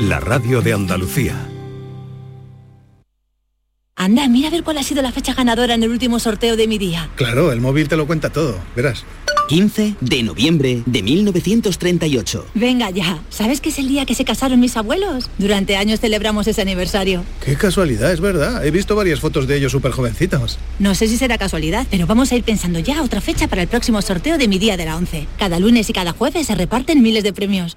la radio de Andalucía. Anda, mira a ver cuál ha sido la fecha ganadora en el último sorteo de mi día. Claro, el móvil te lo cuenta todo, verás. 15 de noviembre de 1938. Venga ya, ¿sabes que es el día que se casaron mis abuelos? Durante años celebramos ese aniversario. Qué casualidad, es verdad. He visto varias fotos de ellos súper jovencitos. No sé si será casualidad, pero vamos a ir pensando ya otra fecha para el próximo sorteo de mi día de la 11. Cada lunes y cada jueves se reparten miles de premios.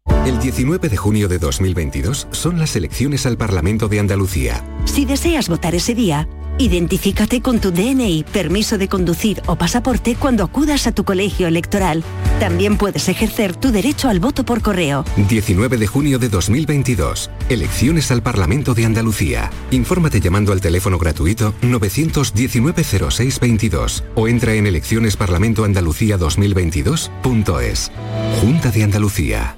El 19 de junio de 2022 son las elecciones al Parlamento de Andalucía. Si deseas votar ese día, identifícate con tu DNI, permiso de conducir o pasaporte cuando acudas a tu colegio electoral. También puedes ejercer tu derecho al voto por correo. 19 de junio de 2022. Elecciones al Parlamento de Andalucía. Infórmate llamando al teléfono gratuito 919-0622 o entra en eleccionesparlamentoandalucía2022.es. Junta de Andalucía.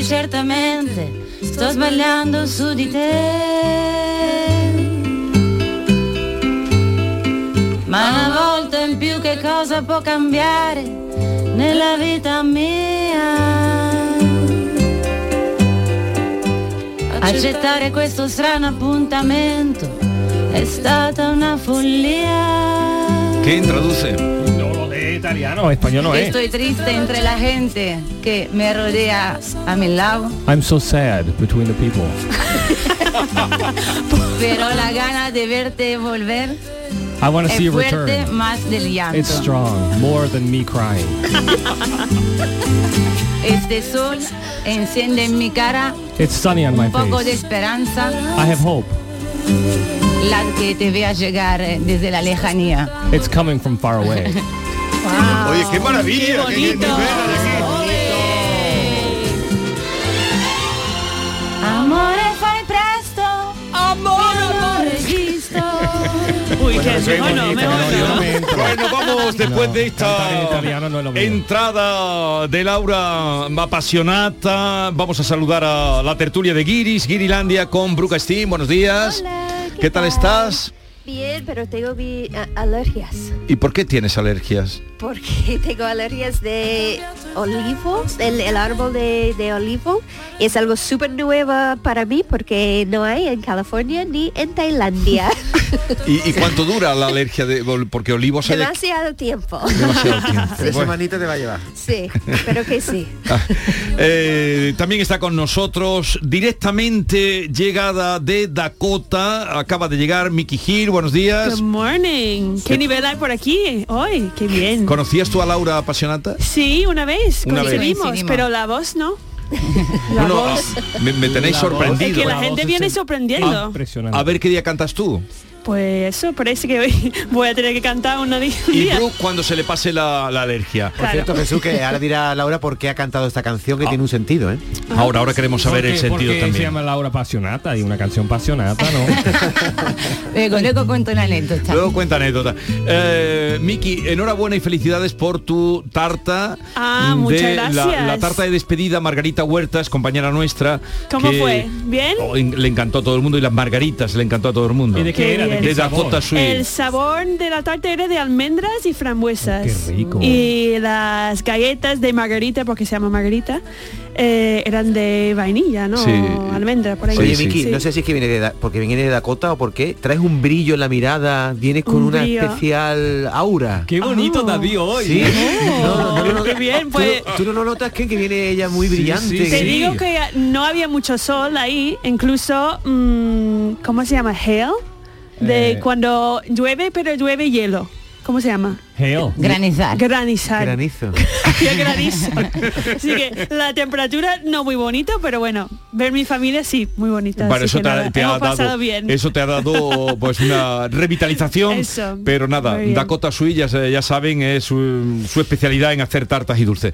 Quasi certamente sto sbagliando su di te. Ma una volta in più che cosa può cambiare nella vita mia? Accettare questo strano appuntamento è stata una follia. ¿Qué introduce? Italiano, español no es. Estoy triste entre la gente que me rodea a mi lado, I'm so sad between the people. pero la gana de verte volver I want to see you fuerte return. más del llanto. It's strong, more than me crying. Este sol enciende en mi cara It's sunny on my un poco de face. esperanza, I have hope. la que te vea llegar desde la lejanía. It's coming from far away. Oye, qué maravilla. qué- qué nivel aquí. Amore fai presto, amore, amore registro. Uy, Bueno, que eso es mejor no, bonito, mejor pero yo no no. me entro. Bueno, vamos después de esta italiano no es lo mío. entrada de Laura apasionata. Vamos a saludar a la tertulia de Guiris, Guirilandia con Bruca Steam. Buenos días. ¿Qué, tal estás? Bien, pero tengo mi, a- alergias. ¿Y por qué tienes alergias? Porque tengo alergias de olivo, el, el árbol de, de olivo. Es algo súper nuevo para mí porque no hay en California ni en Tailandia. ¿Y, y cuánto dura la alergia de porque olivos hay aquí? Demasiado tiempo. Demasiado tiempo. Tres Bueno. te va a llevar. Sí, pero que sí. Eh, también está con nosotros directamente llegada de Dakota. Acaba de llegar Mickey Buenos días. Good morning. ¿Qué nivel hay por aquí hoy? Qué bien. ¿Conocías tú a Laura Apasionata? Sí, una vez Una vez. coincidimos, Coincidimos. pero la voz no. No, no, a- me, me tenéis Es sorprendido. que la gente viene sorprendiendo. A ver qué día cantas tú. Pues eso, parece que hoy voy a tener que cantar una un Y día. Brooke cuando se le pase la, la alergia. Por cierto, Jesús, que ahora dirá Laura por qué ha cantado esta canción Ah. que tiene un sentido, ¿eh? Ahora, ahora queremos saber el sentido porque se también. llama Laura Passionata y una canción apasionata, ¿no? Luego, luego cuento una anécdota. Luego cuenta anécdota. Eh, Miki, enhorabuena y felicidades por tu tarta. Ah, de muchas La, gracias. la tarta de despedida, Margarita Huertas, compañera nuestra. ¿Cómo que- fue? ¿Bien? Oh, en- le encantó a todo el mundo y las margaritas le encantó a todo el mundo. ¿Y de qué era? ¿De qué De Dakota sabor? Sweet. El sabor de la tarta era de almendras y frambuesas. Qué rico. Y las galletas de margarita, porque se llama margarita, eh, eran de vainilla, ¿no? Sí. Almendra, por ahí. Oye. Vicky, Sí. no sé si es que viene de porque viene de Dakota o por qué. Traes un brillo en la mirada, vienes con Un una brillo. especial aura. Qué bonito David hoy. Sí. No, no, no, no. Qué bien, ¿Tú, pues- no- tú no lo notas que, que viene ella muy brillante. Te digo que no había mucho sol ahí, incluso, mm, ¿cómo se llama? Hail. De Eh. cuando llueve, pero llueve hielo. ¿Cómo se llama? Hail. Granizar. Granizar. Granizo. Granizo. Así que la temperatura no muy bonito, pero bueno, ver mi familia sí, muy bonita. Bueno, eso te, ha- nada, te ha hemos pasado dado, bien. eso te ha dado pues una revitalización, Eso, pero nada. Dakota Sweet ya, ya saben es su, su especialidad en hacer tartas y dulces.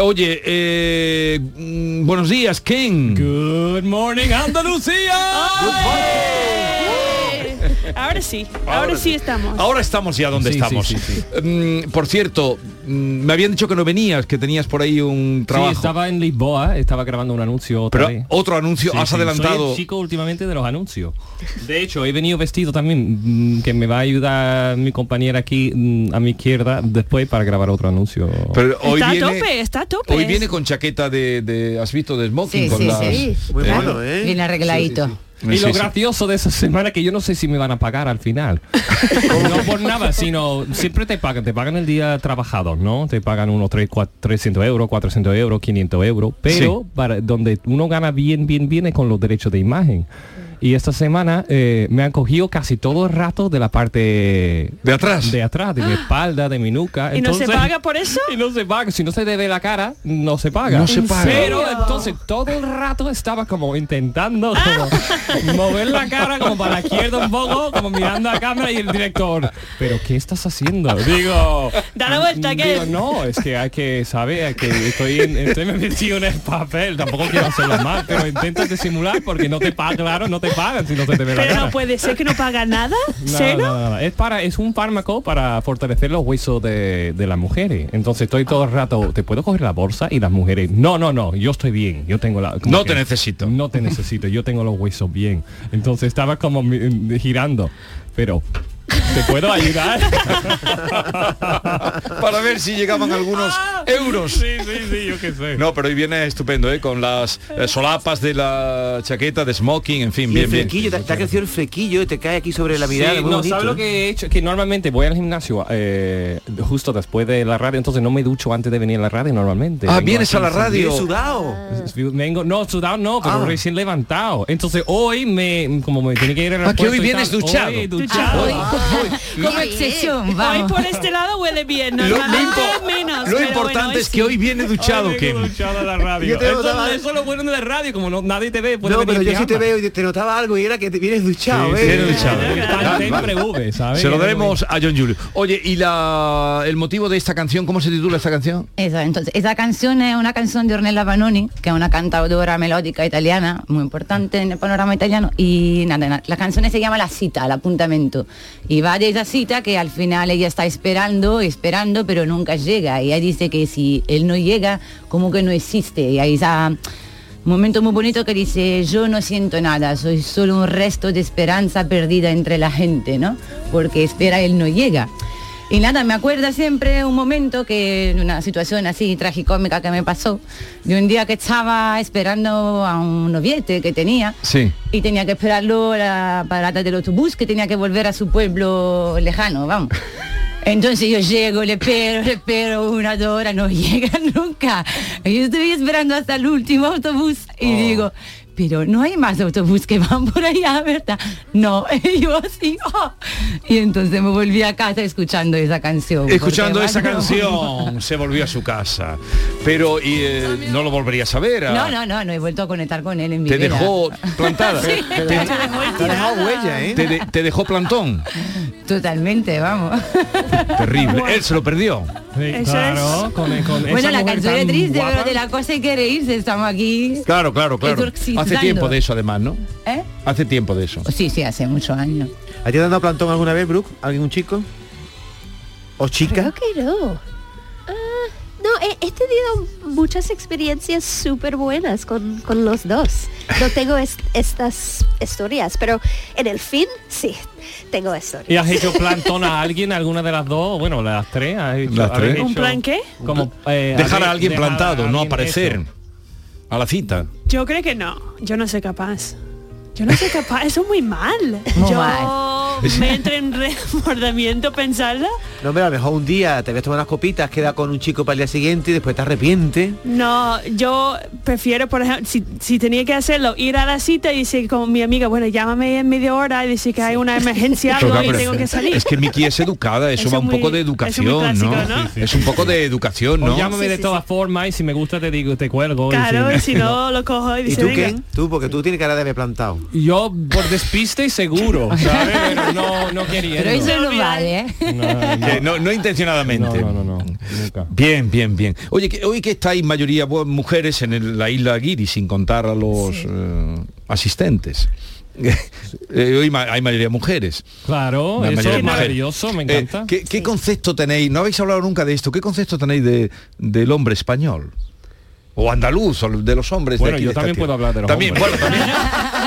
Oye, eh, mm, buenos días, Ken. Good morning, Andalucía. Ahora sí, ahora, sí estamos. Ahora estamos ya donde Sí, estamos. sí, sí, Mm, por cierto, mm, me habían dicho que no venías, que tenías por ahí un Sí, trabajo. estaba en Lisboa, estaba grabando un anuncio otra Pero vez. otro anuncio, has Soy adelantado. el chico últimamente de los anuncios. De hecho, he venido vestido también, mm, que me va a ayudar mi compañera aquí a mi izquierda después para grabar otro anuncio. Pero hoy está a viene, tope, está a tope. hoy viene con chaqueta de, de- has visto de smoking Sí, con sí, las- sí. Muy ¿eh? ¿eh? Bien arregladito. Y Sí, lo gracioso de esa semana que yo no sé si me van a pagar al final. no por nada, sino siempre te pagan, te pagan el día trabajado, ¿no? Te pagan unos 3, 300 euros, 400 euros, 500 euros, pero para donde uno gana bien, bien, bien es con los derechos de imagen. Y esta semana eh, me han cogido casi todo el rato de la parte de atrás, de atrás, de mi espalda, de mi nuca. ¿Y no se paga por eso? y no se paga. Si no se debe la cara, no se paga. No se paga. Pero entonces todo el rato estaba como intentando como mover la cara como para la izquierda un poco, como mirando a cámara y el director. Pero ¿qué estás haciendo? Digo. Da la vuelta, ¿qué? Digo, no, es que hay que saber que estoy en, estoy metido en el papel, tampoco quiero hacerlo mal, pero intentas disimular porque no te pagan, claro, no te pagan si no te debe la Pero cara. no puede ser que no paga nada, Nada, ¿cero? nada, nada. Es para es un fármaco para fortalecer los huesos de, de las mujeres. Entonces estoy todo el rato, te puedo coger la bolsa y las mujeres, no, no, no, yo estoy bien, yo tengo la No que, te necesito. No te necesito, yo tengo los huesos bien. Entonces estaba como girando, pero ¿te puedo ayudar? para ver si llegaban algunos euros. sí, sí, sí, yo qué sé. No, pero hoy viene estupendo, ¿eh? con las eh, solapas de la chaqueta, de smoking, en fin, Y bien, el bien. flequillo, te, te ha crecido el flequillo y te cae aquí sobre la mirada. Sí, no, bonito, ¿sabes lo que he hecho? Que normalmente voy al gimnasio eh, justo después de la radio, entonces no me ducho antes de venir a la radio normalmente. Ah, Vengo vienes a la radio. Sudado. Vengo, no, sudado no, pero Ah. recién levantado. Entonces hoy me, como me tiene que ir al Ah, que hoy vienes tal, duchado. hoy duchado. Hoy, como obsesión, Hoy por este lado huele bien, Lo, lo normalmente impo- menos. lo importante bueno, es que hoy viene duchado, a la radio. Yo te Eso, notaba- eso es lo bueno de la radio, como no, nadie te ve, puede No, venir pero en yo sí te veo y te notaba algo y era que te vienes duchado, Sí, ¿eh? Se lo daremos a John Julio. Oye, ¿y la, el motivo de esta canción? ¿Cómo se titula esta canción? Eso, entonces, esa canción es una canción de Ornella Vanoni, que es una cantautora melódica italiana, muy importante en el panorama italiano, y nada, nada, la canción se llama La cita, el apuntamento, y va de esa cita que al final ella está esperando, esperando, pero nunca llega, y ella dice que si él no llega, como que no existe, y ahí está un momento muy bonito que dice, yo no siento nada, soy solo un resto de esperanza perdida entre la gente, ¿no? Porque espera, él no llega. Y nada, me acuerda siempre un momento que, una situación así tragicómica que me pasó, de un día que estaba esperando a un noviete que tenía Sí. y tenía que esperarlo la parada del autobús que tenía que volver a su pueblo lejano, vamos. Entonces yo llego, le espero, le espero una hora, no llega nunca. Y yo estoy esperando hasta el último autobús y digo, pero no hay más autobús que van por allá, ¿verdad? No, y yo así, oh. y entonces me volví a casa escuchando esa canción. Escuchando esa canción, se volvió a su casa. Pero y, eh, no lo volverías a ver. a- No, no, no, no he vuelto a conectar con él en mi Te vida. dejó plantada. Sí. Te, dejado huella, ¿eh? te de- te dejó plantón. Totalmente, vamos. Terrible. Él se lo perdió. Claro, es. con, con Bueno, esa la canción es triste, guapa. pero de la cosa hay que reírse, estamos aquí. Claro, claro, claro. Hace tiempo de eso además, ¿no? ¿Eh? Hace tiempo de eso. Sí, sí, hace muchos años. ¿A ti te han dado plantón alguna vez, Brooke? ¿Alguien un chico? ¿O chica? Creo que no. Ah, no, he, he tenido muchas experiencias súper buenas con, con los dos. No tengo es- estas historias, pero en el fin, sí, tengo historias. ¿Y has hecho plantón a alguien, alguna de las dos? Bueno, las tres. has hecho- Las habéis tres. ¿Un plan qué? Como, eh, Dejar a alguien dejar a plantado, no aparecer eso. A la cita. Yo creo que no. Yo no soy capaz. Yo no soy capaz. Eso es muy mal. Muy yo mal. me entré en remordimiento pensarla. No, pero a lo mejor un día te ves tomar unas copitas, queda con un chico para el día siguiente y después te arrepientes. No, yo prefiero, por ejemplo, si, si tenía que hacerlo, ir a la cita y decir con mi amiga, bueno, llámame en media hora y decir que hay una emergencia Pero, algo claro, y tengo que salir. Es que Miki es educada, eso, Eso va un muy- poco de educación, clásico, ¿no? ¿no? Sí, sí. Es un poco de educación, O ¿no? llámame de todas formas y si me gusta te digo, te cuelgo. y Claro, si- y si no, lo cojo y ¿Y dice, tú, venga. Ken? Tú, porque tú tienes cara de haber plantado. Yo por despiste seguro, ¿sabes? Pero no, no quería. Pero eso no vale, ¿eh? No, no intencionadamente. No, no, no, nunca. Bien, bien, bien. Oye, que, hoy que estáis mayoría mujeres en el- la isla Guiri, sin contar a los eh, asistentes. Eh, hoy ma- hay mayoría mujeres. Claro, La eso mayoría es maravilloso, me Eh, encanta. ¿qué, qué concepto tenéis? No habéis hablado nunca de esto. ¿Qué concepto tenéis de, del hombre español? O andaluz, o de los hombres. de aquí, yo de esta también tierra? puedo hablar de los También, hombres. bueno, también.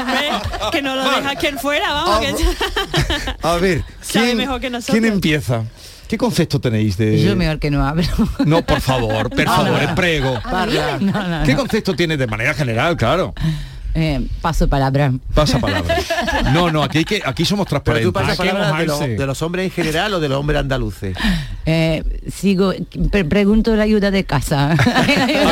Que no lo deja quien fuera, vamos. que- A ver, Sabe ¿quién, mejor que nosotros. ¿quién empieza? ¿Qué concepto tenéis de...? Yo mejor que no hablo. No, por favor, por No, favor, no. prego. Parla. No, no, ¿Qué concepto tienes de manera general, claro? Eh, paso palabra. Pasa palabra. No, no, aquí, hay que, aquí somos Pero transparentes. tú pasas de los, mojarse. de los hombres en general o de los hombres andaluces. Eh, sigo, pre- pregunto la ayuda de casa. A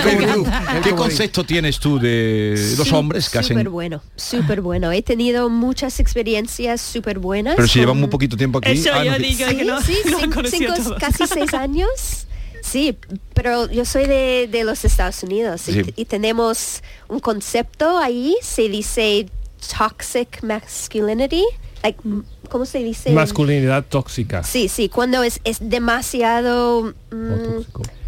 ver, Bru, ¿qué concepto tienes tú de los hombres que hacen? Súper bueno, súper bueno. He tenido muchas experiencias súper buenas. Pero si con- llevan muy poquito tiempo aquí. Eso ah, yo no, que- digo Sí, que no, sí, no cin- conocía cinco- todos. casi seis años. Sí, pero yo soy de, de los Estados Unidos y- Sí. y, tenemos un concepto ahí, se dice toxic masculinity. Like, ¿Cómo se dice? Masculinidad tóxica. Sí, sí, cuando es, es demasiado mm,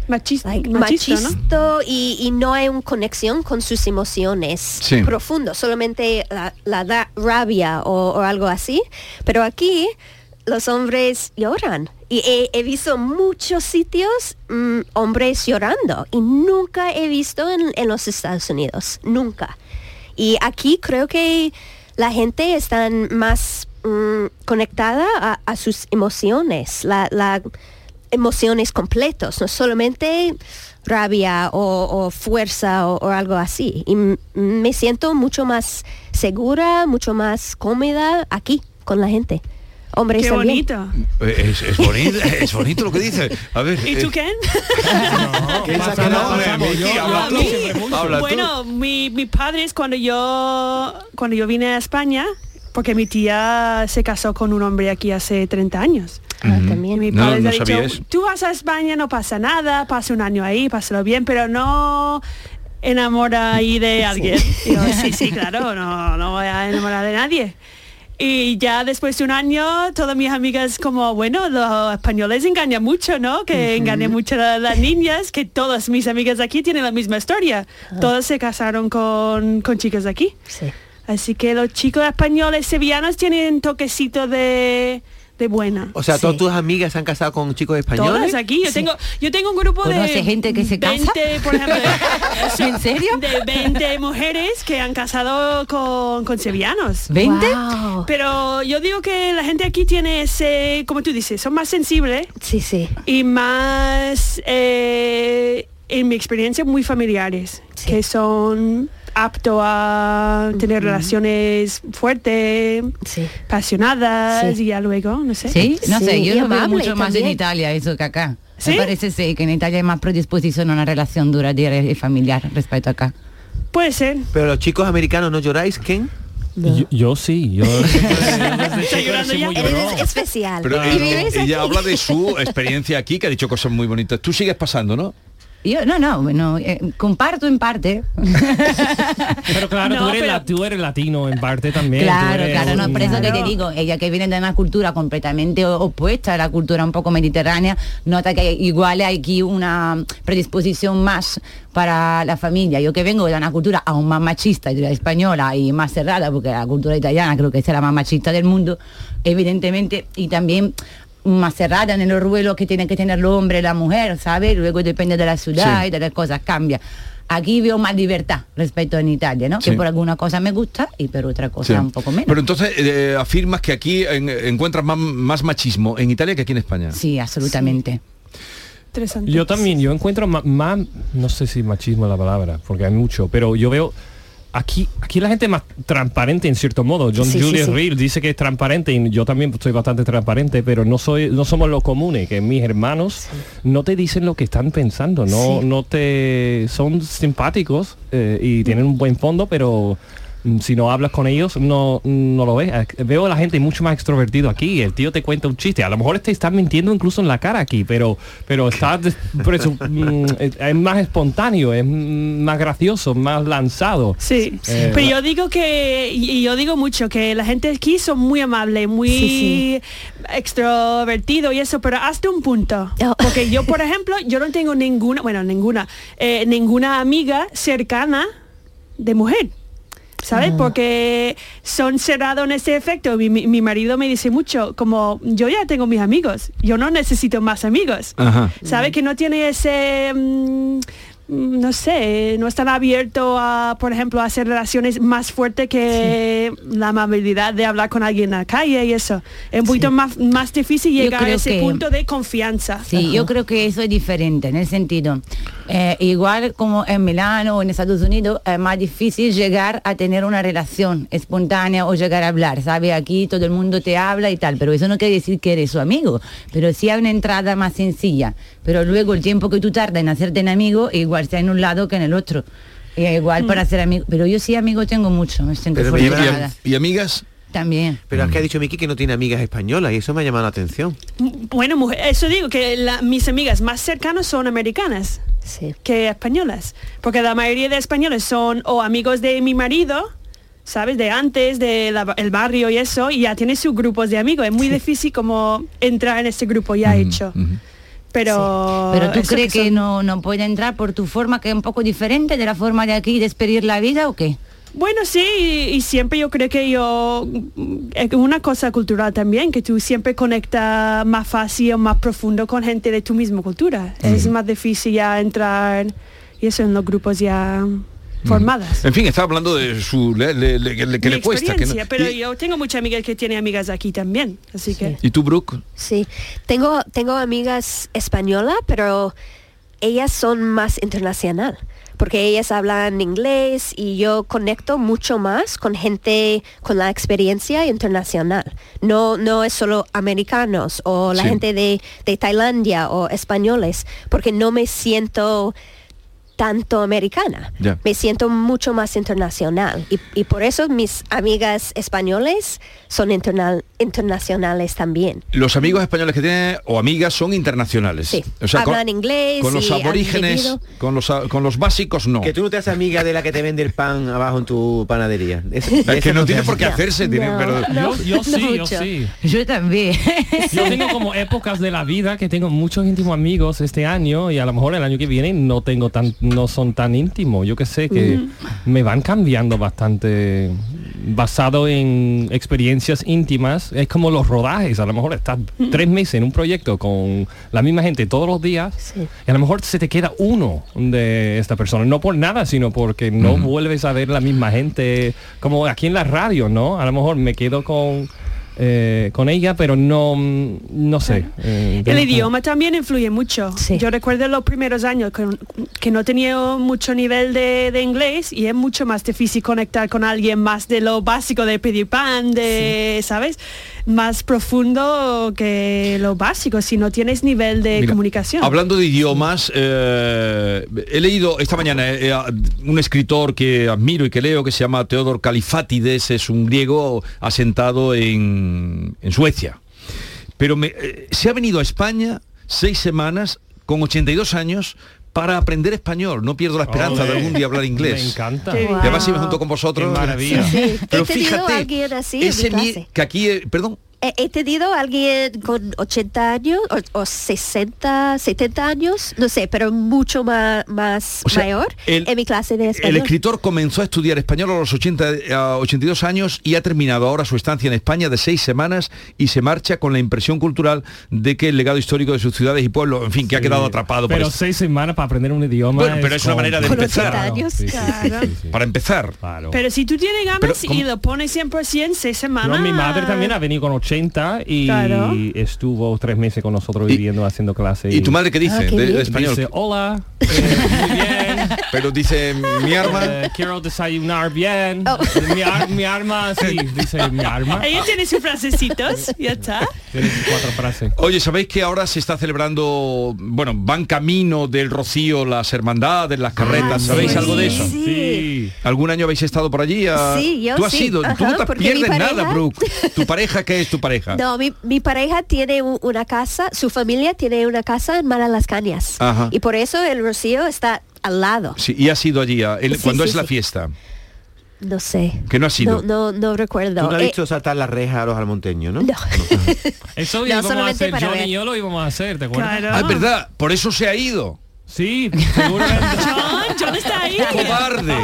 Machista, like, machista, y, y no hay una conexión con sus emociones Sí. profundo, solamente la, la da- rabia o, o algo así. Pero aquí los hombres lloran. Y he, visto muchos sitios mm, hombres llorando y nunca he visto en, en los Estados Unidos, nunca. Y aquí creo que la gente está más mm, conectada a, sus emociones, la, la emociones completos, no solamente rabia o, fuerza o, o algo así. Y me siento mucho más segura, mucho más cómoda aquí con la gente. Hombres Qué también. bonito. Eh, Es, es bonito, es bonito lo que dice. A ver. ¿Y tú? ¿qué no? bueno, mi, mi padre es cuando yo cuando yo vine a España, porque mi tía se casó con un hombre aquí hace 30 años. Ah, también. Mi No, padre no le ha dicho, tú vas a España, no pasa nada, pasa un año ahí, pásalo bien, pero no enamora ahí de alguien. Yo, sí, sí, claro, no, no voy a enamorar de nadie. Y ya después de un año, todas mis amigas como, bueno, los españoles engañan mucho, ¿no? Que engañan mucho a las niñas, que todas mis amigas aquí tienen la misma historia. Todas se casaron con, con chicas de aquí. Sí. Así que los chicos españoles sevillanos tienen toquecito de, de buena. O sea, todas Sí. tus amigas se han casado con chicos españoles. Todas aquí. Yo tengo, yo tengo un grupo de ¿Conoce gente que se casa? 20, por ejemplo, de- ¿En serio? de 20 mujeres que han casado con, con sevillanos. ¿20? Wow. Pero yo digo que la gente aquí tiene ese, como tú dices, son más sensibles Sí, sí. y más, eh, en mi experiencia, muy familiares, Sí. que son aptos a tener relaciones fuertes, Sí. apasionadas Sí. y ya luego, no sé. Sí, no Sí, sé, y yo lo veo mucho más en. Italia eso que acá. ¿Sí? Me parece sí, que en Italia hay más predisposición a una relación duradera y familiar respecto a acá. Puede ser. Pero los chicos americanos no lloráis, Ken. Yo, yo sí, yo Estoy llorando ya. Eres especial. Pero ¿Y eh, vives ella aquí? habla de su experiencia aquí, que ha dicho cosas muy bonitas. Tú sigues pasando, ¿no? Yo, no, no, bueno, eh, comparto en parte. Pero claro, No, tú, eres pero- la- tú eres latino en parte también. Claro, claro, no, por eso que te digo, ella que viene de una cultura completamente opuesta a la cultura un poco mediterránea, nota que igual hay aquí una predisposición más para la familia. Yo que vengo de una cultura aún más machista y de la española y más cerrada, porque la cultura italiana creo que es la más machista del mundo, evidentemente, y también más cerrada en los ruedos que tiene que tener el hombre y la mujer, ¿sabes? Luego depende de la ciudad Sí. y de las cosas, cambia. Aquí veo más libertad respecto en Italia, ¿no? Sí. Que por alguna cosa me gusta y por otra cosa Sí. un poco menos. Pero entonces eh, afirmas que aquí en- encuentras más, más machismo en Italia que aquí en España. Sí, absolutamente. Interesante. Yo también, yo encuentro ma- más, no sé si machismo es la palabra, porque hay mucho, pero yo veo aquí, aquí la gente es más transparente en cierto modo. John Sí, Julius sí. Reed dice que es transparente y yo también soy bastante transparente, pero no soy, no somos los comunes, que mis hermanos no te dicen lo que están pensando, no, no te son simpáticos eh, y tienen un buen fondo, pero si no hablas con ellos no, no lo ves. Veo a la gente mucho más extrovertido aquí. El tío te cuenta un chiste. A lo mejor te está mintiendo incluso en la cara aquí, pero pero está des- por eso, mm, es, más espontáneo, es mm, más gracioso, más lanzado. Sí, Eh, pero yo digo que, y yo digo mucho, que la gente aquí son muy amable, muy Sí, extrovertido y eso, pero hasta un punto. Porque yo, por ejemplo, yo no tengo ninguna, bueno, ninguna, eh, ninguna amiga cercana de mujer. ¿Sabes? Porque son cerrados en ese efecto. Mi, mi- mi marido me dice mucho, como yo ya tengo mis amigos, yo no necesito más amigos. Ajá. ¿Sabe que no tiene ese mm, no sé, no están abiertos a, por ejemplo, a hacer relaciones más fuertes que la amabilidad de hablar con alguien en la calle y eso. Es un poquito más, más difícil llegar a ese que- punto de confianza. Sí, yo creo que eso es diferente en el sentido, eh, igual como en Milano o en Estados Unidos, es más difícil llegar a tener una relación espontánea o llegar a hablar, ¿sabe? Aquí todo el mundo te habla y tal, pero eso no quiere decir que eres su amigo, pero sí hay una entrada más sencilla, pero luego el tiempo que tú tardas en hacerte en amigo, igual sea en un lado que en el otro. Y igual para ser amigo, pero yo sí amigo tengo mucho, me siento Pero me lleva- afortunada. ¿Y amigas? También. Pero es que ha dicho Miki que no tiene amigas españolas y eso me ha llamado la atención. Bueno, mujer, eso digo, que la- mis amigas más cercanas son americanas que españolas. Porque la mayoría de españoles son o amigos de mi marido, ¿sabes? De antes, del barrio y eso, y ya tiene sus grupos de amigos. Es muy difícil como entrar en ese grupo ya hecho. Pero, Pero tú crees que, son- no, no puede entrar por tu forma que es un poco diferente de la forma de aquí de expedir la vida o qué? Bueno, sí, y, y siempre yo creo que yo, mm, es una cosa cultural también, que tú siempre conectas más fácil o más profundo con gente de tu misma cultura. Es más difícil ya entrar, y eso en los grupos ya formadas. En fin, está hablando de su le- le- le- que Mi le cuesta. Que no- pero ¿Y, yo tengo muchas amigas que tienen amigas aquí también, así que... ¿Y tú, Brooke? Sí, tengo, tengo amigas españolas, pero ellas son más internacional, porque ellas hablan inglés y yo conecto mucho más con gente con la experiencia internacional. No, no es solo americanos o la Sí. gente de, de Tailandia o españoles, porque no me siento tanto americana. Me siento mucho más internacional y, y por eso mis amigas españoles son internal- internacionales también. Los amigos españoles que tiene o amigas son internacionales. Sí. O sea, con, Hablan inglés con los aborígenes, con los, con los básicos no. Que tú no te haces amiga de la que te vende el pan abajo en tu panadería. Es, Es que no tiene por qué hacerse, tiene- pero- yo, yo sí, yo sí. Yo también. Yo tengo como épocas de la vida que tengo muchos íntimos amigos este año y a lo mejor el año que viene no tengo tan, no son tan íntimos. Yo que sé que Ujú. me van cambiando bastante basado en experiencias íntimas. Es como los rodajes. A lo mejor estás tres meses en un proyecto con la misma gente todos los días y a lo mejor se te queda uno de esta persona. No por nada, sino porque no vuelves a ver la misma gente. Como aquí en la radio, ¿no? A lo mejor me quedo con eh, con ella, pero no, no sé. eh, El idioma también influye mucho. Yo recuerdo los primeros años que, que no tenía mucho nivel de, de inglés y es mucho más difícil conectar con alguien más de lo básico de pedir pan, de, ¿sabes? Más profundo que lo básico, si no tienes nivel de Mira, comunicación. Hablando de idiomas, eh, he leído esta mañana eh, a un escritor que admiro y que leo que se llama Teodor Califatides, es un griego asentado en, en Suecia. Pero me- eh, se ha venido a España seis semanas con 82 años para aprender español. No pierdo la esperanza de algún día hablar inglés. Me encanta. Qué Y además si me junto con vosotros. Qué maravilla. Sí, sí. Pero fíjate, así ese mi- que aquí, eh, perdón, He, he tenido a alguien con 80 años o, o 60, 70 años, no sé, pero mucho más, más O sea, mayor el- en mi clase de El español. escritor comenzó a estudiar español a los 80, a 82 años y ha terminado ahora su estancia en España de seis semanas y se marcha con la impresión cultural de que el legado histórico de sus ciudades y pueblos, en fin, que ha quedado atrapado Pero seis semanas para aprender un idioma. Bueno, pero es una manera de empezar. años, Sí, sí, sí, claro. sí, sí. Para empezar. Pero si tú tienes ganas Pero, y lo pones 100%, seis semanas... No, mi madre también ha venido con 80 y Claro. estuvo tres meses con nosotros viviendo, haciendo clases. ¿Y tu madre qué dice Ah, qué de, de bien. español? Dice, hola, eh, muy bien. Pero dice mi arma. eh, quiero desayunar bien. Oh. Mi, ar- mi arma, sí, dice mi arma. Ella tiene sus frasecitos, ya está. Tiene cuatro frases. Oye, ¿sabéis que ahora se está celebrando, bueno, van camino del Rocío las hermandades, las carretas? Ah, ¿Sabéis sí, algo de eso? sí. ¿Algún año habéis estado por allí? a- Sí, yo Tú has sí. ido, tú no te pierdes nada, Brooke. ¿Tu pareja qué es tu pareja? No, mi, mi pareja tiene una casa, su familia tiene una casa en Las Cañas. Ajá. Y por eso el Rocío está al lado. Sí, y has ido allí, a- el- Sí, cuando sí, es la fiesta. No sé. Que no has ido. No, no, no recuerdo. Tú no has Eh, visto saltar la reja a los almonteños, ¿no? no. Eso No, íbamos a solamente hacer, para John ver. y yo lo íbamos a hacer, ¿te acuerdas? Claro. Ah, es verdad, por eso se ha ido. Sí, seguramente. John, John está ahí. ¡Cobarde!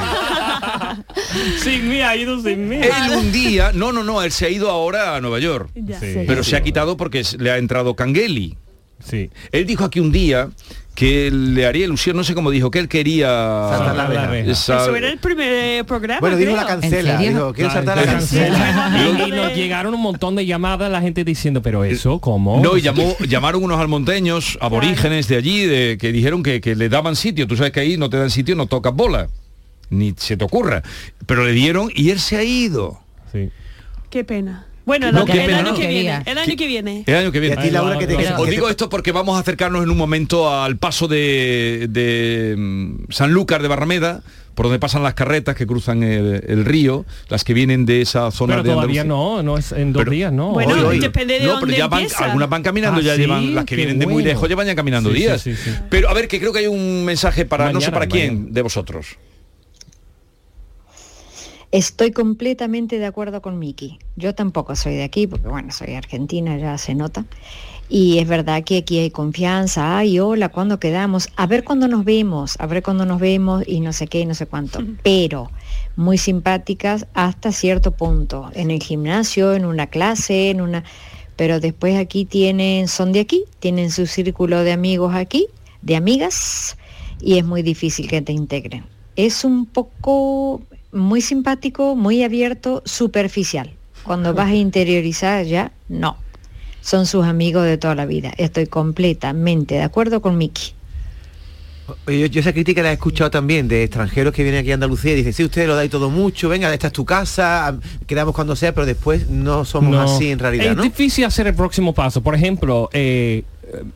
sin mí, ha ido sin mí. Él un día, no, no, no, él se ha ido ahora a Nueva York. Ya Sí. sé. Pero se ha quitado porque le ha entrado Cangeli. Sí. Él dijo aquí un día que le haría ilusión, no sé cómo dijo, que él quería... Saltar la reja. Eso era el primer eh, programa, Bueno, dijo creo. la cancela. Dijo, quiero La- saltar la la cancela. cancela. Y, y nos llegaron un montón de llamadas, la gente diciendo, pero eso, ¿cómo? No, y llamó, llamaron unos almonteños, aborígenes de allí, de, que dijeron que, que le daban sitio. Tú sabes que ahí no te dan sitio, no tocas bola. Ni se te ocurra. Pero le dieron y él se ha ido. Sí. Qué pena. Bueno, No, el, año ¿no? que viene. El año que viene. El año que viene. a ti, Laura, que te... Pero- Os digo esto porque vamos a acercarnos en un momento al paso de, de, mm, Sanlúcar de Barrameda, por donde pasan las carretas que cruzan el, el río, las que vienen de esa zona Pero de todavía Andalucía. no, no es en dos Pero- días, no. Bueno, Hoy, hoy. depende de no, dónde pero ya van, algunas van caminando, Ah, ya sí, llevan, las que qué vienen de muy lejos ya van ya caminando Sí, días. sí, sí. Pero a ver, que creo que hay un mensaje para, no sé Mañana, para quién, de vosotros. Estoy completamente de acuerdo con Miki. Yo tampoco soy de aquí, porque bueno, soy argentina, ya se nota. Y es verdad que aquí hay confianza, ay, hola, ¿cuándo quedamos? A ver cuándo nos vemos, a ver cuándo nos vemos y no sé qué, y no sé cuánto. Pero muy simpáticas hasta cierto punto. En el gimnasio, en una clase, en una... Pero después aquí tienen, son de aquí, tienen su círculo de amigos aquí, de amigas, y es muy difícil que te integren. Es un poco muy simpático, muy abierto, superficial. Cuando vas a interiorizar ya, no. Son sus amigos de toda la vida. Estoy completamente de acuerdo con Miki. Yo, yo esa crítica la he escuchado también de extranjeros que vienen aquí a Andalucía y dicen, sí, ustedes lo dais todo mucho, venga, esta es tu casa, quedamos cuando sea, pero después no somos No. así en realidad, Es ¿no? difícil hacer el próximo paso. Por ejemplo, eh,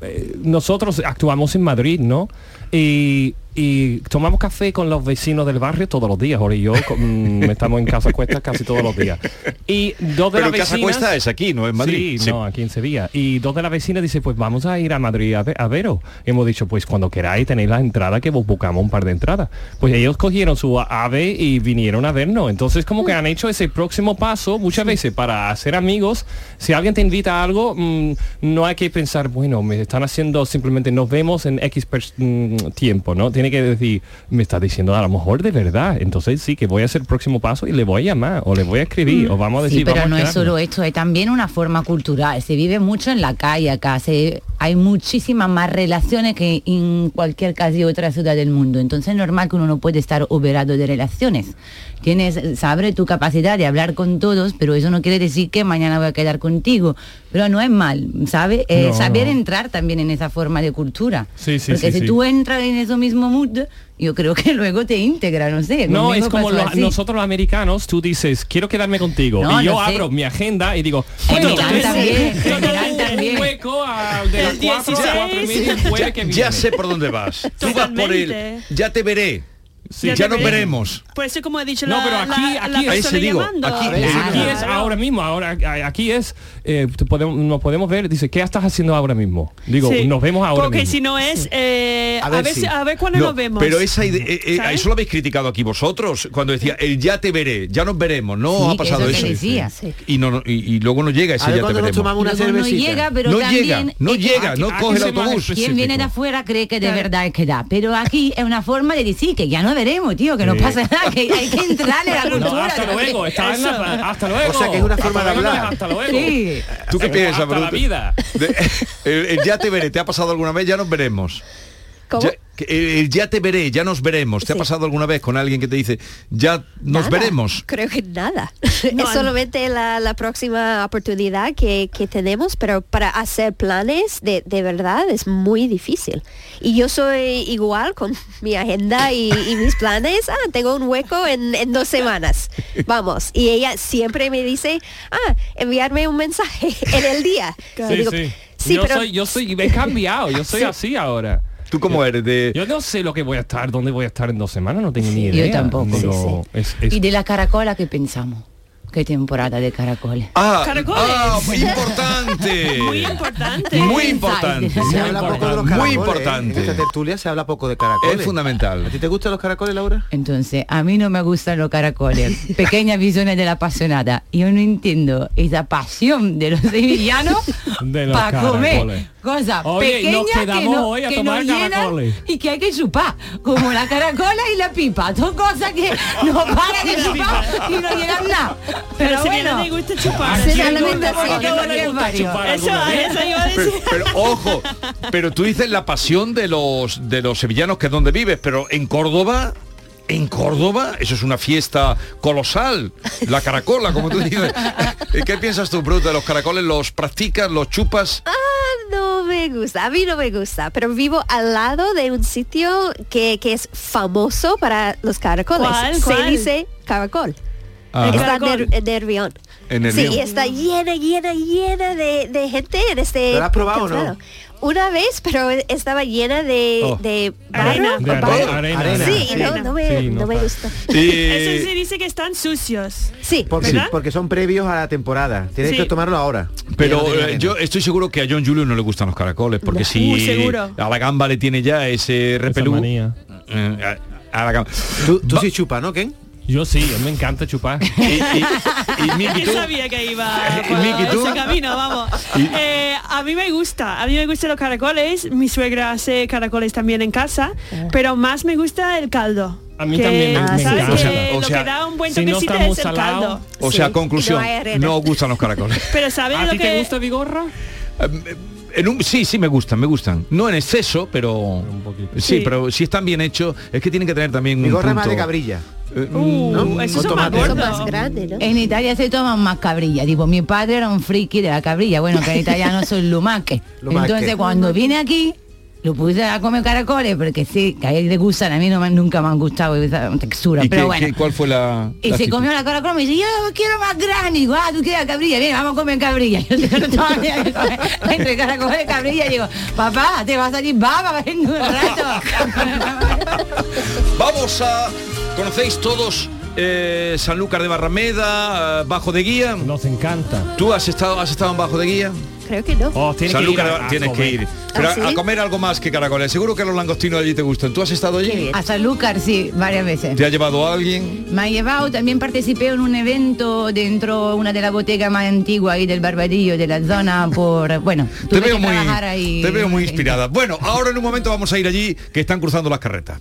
eh, nosotros actuamos en Madrid, ¿no? Y, y tomamos café con los vecinos del barrio todos los días. Ahora y yo mm, estamos en Casa Cuesta casi todos los días. Y dos de Pero las Casa vecinas- Cuesta es aquí, no en Madrid. Sí, Sí. no, aquí en Sevilla. Y dos de las vecinas dicen, pues vamos a ir a Madrid a, ve- a veros. Hemos dicho, pues cuando queráis tenéis la entrada que vos buscamos un par de entradas. Pues ellos cogieron su ave y vinieron a vernos. Entonces como que han hecho ese próximo paso muchas veces para hacer amigos. Si alguien te invita a algo, mm, no hay que pensar, bueno, me están haciendo simplemente nos vemos en X mm, tiempo, ¿no? Tiene que decir, me está diciendo a lo mejor de verdad. Entonces sí, que voy a hacer el próximo paso y le voy a llamar o le voy a escribir o vamos a decir, Sí, pero vamos a no es solo esto, es también una forma cultural. Se vive mucho en la calle acá. Se, hay muchísimas más relaciones que en cualquier casi otra ciudad del mundo. Entonces es normal que uno no puede estar operado de relaciones. Tienes, sabe tu capacidad de hablar con todos, pero eso no quiere decir que mañana voy a quedar contigo. Pero no es mal, ¿sabe? Eh, No, saber no. entrar también en esa forma de cultura. Sí, sí, Porque sí, si sí. tú entras en ese mismo mood, yo creo que luego te integra, no sé. No, es como lo- nosotros los americanos, tú dices, quiero quedarme contigo. No, y yo sé. abro mi agenda y digo, En "Bueno, Milán entonces, también, en tengo Milán un hueco a- de las El 4 a las 4 y media el jueves ya, sé por dónde vas. Tú vas por Totalmente. ya te veré. Sí. Ya, Ya nos veremos. Por eso como he dicho No, la, pero aquí- la- aquí- la se digo, llamando. aquí- Aquí Claro. es ahora mismo, ahora aquí es, eh, podemos, nos podemos ver, dice, ¿qué estás haciendo ahora mismo? Digo, Sí. nos vemos ahora Porque mismo. si no es, eh, A a, ver ver si- si- a ver cuándo No, nos vemos. pero esa idea, eh, eh, eso lo habéis criticado aquí vosotros, cuando decía, el ya te veré, ya nos veremos, no Sí, ha pasado eso eso. Y, no, y, y luego no llega ese A ver ya te nos veremos. tomamos una no llega, pero no llega, no es llega, no coge el autobús. Quien viene de afuera cree que de verdad es que da, pero aquí es una forma de decir que ya no veremos, tío, que no pasa nada, que hay que entrar en la No, cultura. hasta luego, está en la- hasta luego. O sea, que es una forma de no hablar. Hasta luego. Sí. ¿Tú qué piensas, hasta la Bruto? vida. De- el, el ya te veré, ¿te ha pasado alguna vez? Ya nos veremos. ¿Cómo? Ya, te veré, ya nos veremos. ¿Te ha pasado alguna vez con alguien que te dice, ya nos Nada. veremos? Creo que nada. No, es solamente la, la próxima oportunidad que, que tenemos, pero para hacer planes de, de verdad es muy difícil. Y yo soy igual con mi agenda y, y mis planes. Ah, tengo un hueco en, en dos semanas. Vamos. Y ella siempre me dice, ah, enviarme un mensaje en el día. Sí, digo, sí. "Sí, yo pero soy, yo soy, he cambiado, yo soy Sí. así ahora. ¿Tú cómo eres? De... Yo no sé lo que voy a estar, dónde voy a estar en dos semanas, no tengo ni Yo idea. tampoco. Digo, es- es- Y de la caracola, ¿qué pensamos? ¿Qué temporada de caracoles? Ah, Caracoles. ah, importante. Muy importante. Muy importante. Se Muy habla poco de los importante. caracoles. Muy ¿eh? importante. En esta tertulia se habla poco de caracoles. Es fundamental. ¿A ti te gustan los caracoles, Laura? Entonces, a mí no me gustan los caracoles. Pequeñas visiones de la apasionada. Yo no entiendo esa pasión de los sevillanos De los para comer cosas Oye, y nos pequeñas que quedamos no, hoy a que tomar caracoles. y que hay que chupar, como la caracola y la pipa. Dos cosas que no paran de chupar y no llenan nada. Pero, Pero si bueno, gusta chupar. ¿A quién la no- alimentación a quién no de le los gusta varios. chupar Eso, alguna vez? eso iba a decir. Pero, pero, ojo, pero tú dices la pasión de los de los sevillanos que es donde vives, pero en Córdoba, en Córdoba, eso es una fiesta colosal, la caracola, como tú dices. ¿Qué piensas tú, Bruto, de los caracoles? ¿Los practicas, los chupas? Ah, me gusta, a mí no me gusta, pero vivo al lado de un sitio que, que es famoso para los caracoles. ¿Cuál? Se ¿Cuál? dice caracol. Ajá. Está Caracol. en Ner- en Nervión. En Sí, está llena, llena, llena de, de gente en este... ¿Pero la has probado o no? Una vez, pero estaba llena de, Oh. de Arena. barro. De barro. arena, arena, Arena. Sí, y no, no me, Sí, no no me gusta. Eso se dice que están sucios. Sí, Porque, porque son previos a la temporada. Tienes Sí. que tomarlo ahora. Pero eh, yo estoy seguro que a John Julio no le gustan los caracoles, porque si a la gamba le tiene ya ese repelú. eh, a, a la gamba. Tú, tú sí chupas, ¿no, Ken? Yo sí, a mí me encanta chupar. y, y, y Miki, Yo ¿tú? sabía que iba ¿Y por Miki, tú? ese camino, vamos. Eh, a mí me gusta, a mí me gustan los caracoles. Mi suegra hace caracoles también en casa, pero más me gusta el caldo. A mí Que, también me, Ah, me sí, ¿sabes encanta. O sea, que o lo que da un buen si no toquecito está muy es el salado, caldo. O sea, conclusión, no gustan los caracoles. Pero ¿sabes ¿A lo ti que te gusta Vigorra? En un, sí, sí me gustan, me gustan. No en exceso, pero poquito. sí, Sí. pero si están bien hechos, es que tienen que tener también Mi un gorra es más punto. de cabrilla. Uh. En Italia se toman más cabrilla. Tipo, mi padre era un friki de la cabrilla. Bueno, que en italiano soy lumaque. Lumache. Entonces, cuando vine aquí, lo puse a comer caracoles, porque sí, que a él le gustan. A mí no me, nunca me han gustado esa textura. ¿Y Pero qué- bueno. qué- cuál fue la, Y la se actitud? comió la caracol y me dice, yo quiero más grande. Y digo, ah, tú quieres cabrilla. Bien, vamos a comer cabrilla. Yo que comer entre caracoles y cabrilla. Digo, papá, te va a salir baba en un rato. Vamos a... ¿Conocéis todos eh, Sanlúcar de Barrameda, eh, Bajo de Guía? Nos encanta. ¿Tú has estado, has estado en Bajo de Guía? Creo que no. Oh, tienes que ir Sanlúcar a- a tienes que comer. ir. Pero ¿Ah, a- sí? a comer algo más que caracoles. Seguro que los langostinos allí te gustan. ¿Tú has estado allí? A Sanlúcar, sí, varias veces. ¿Te ha llevado alguien? Me ha llevado, también participé en un evento dentro una de las bodegas más antiguas ahí del Barbadillo, de la zona, por, bueno, Te veo, que muy, ahí. te veo muy inspirada. Bueno, ahora en un momento vamos a ir allí, que están cruzando las carretas.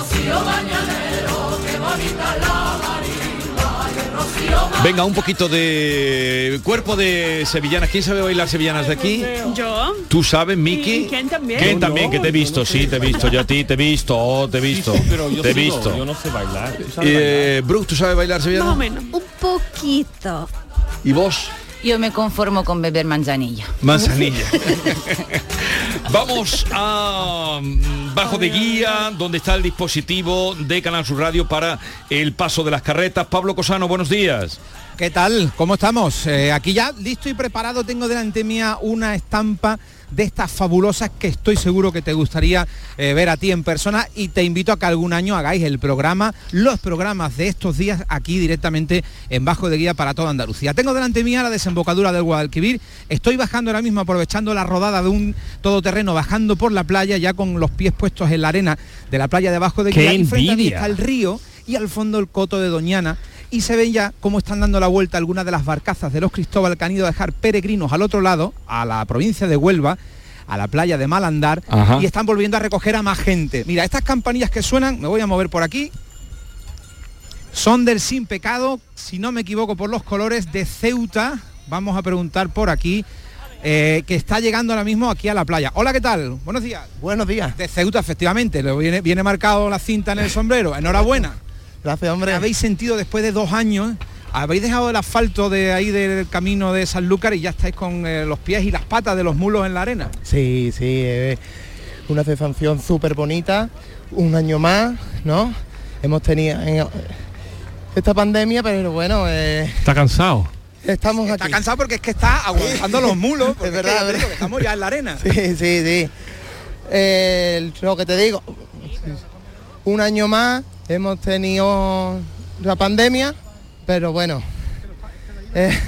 rocío mañanero, qué bonita la. Venga, un poquito de cuerpo de sevillanas. ¿Quién sabe bailar sevillanas de aquí? Yo. ¿Tú sabes, Miki? ¿Y quién también? ¿Quién también? no, que te he visto, no sí, te he visto. Yo a ti te he visto, oh, te he visto. pero yo te he visto. yo no sé bailar. ¿Tú sabes Eh, Brooke, ¿tú sabes bailar sevillana? Más o menos. Un poquito. ¿Y vos? Yo me conformo con beber manzanilla. Manzanilla. Vamos a mm, Bajo de Guía, donde está el dispositivo de Canal Sur Radio para el paso de las carretas. Pablo Cosano, buenos días. ¿Qué tal? ¿Cómo estamos? Eh, aquí ya listo y preparado tengo delante mía una estampa de estas fabulosas que estoy seguro que te gustaría eh, ver a ti en persona y te invito a que algún año hagáis el programa, los programas de estos días aquí directamente en Bajo de Guía para toda Andalucía. Tengo delante mía la desembocadura del Guadalquivir, estoy bajando ahora mismo aprovechando la rodada de un todoterreno, bajando por la playa ya con los pies puestos en la arena de la playa de Bajo de ¡Qué Guía y frente a mí está el río y al fondo el coto de Doñana y se ven ya cómo están dando la vuelta algunas de las barcazas de los Cristóbal que han ido a dejar peregrinos al otro lado, a la provincia de Huelva, a la playa de Malandar, Ajá. y están volviendo a recoger a más gente. Mira, estas campanillas que suenan, me voy a mover por aquí, son del Sin Pecado, si no me equivoco por los colores, de Ceuta. Vamos a preguntar por aquí. eh, que está llegando ahora mismo aquí a la playa. Hola, ¿qué tal? Buenos días. Buenos días. De Ceuta, efectivamente. Le viene, viene marcado la cinta en el sombrero. Enhorabuena. Gracias, hombre. Habéis sentido después de dos años, habéis dejado el asfalto de ahí del camino de Sanlúcar y ya estáis con eh, los pies y las patas de los mulos en la arena. Sí, sí, una sensación súper bonita, un año más, ¿no? Hemos tenido en- esta pandemia, pero bueno, eh, Está cansado. estamos Está aquí. cansado porque es que está aguantando los mulos. Es verdad, es estamos ya en la arena. Sí, sí, sí. Eh, lo que te digo, un año más hemos tenido la pandemia, pero bueno. eh,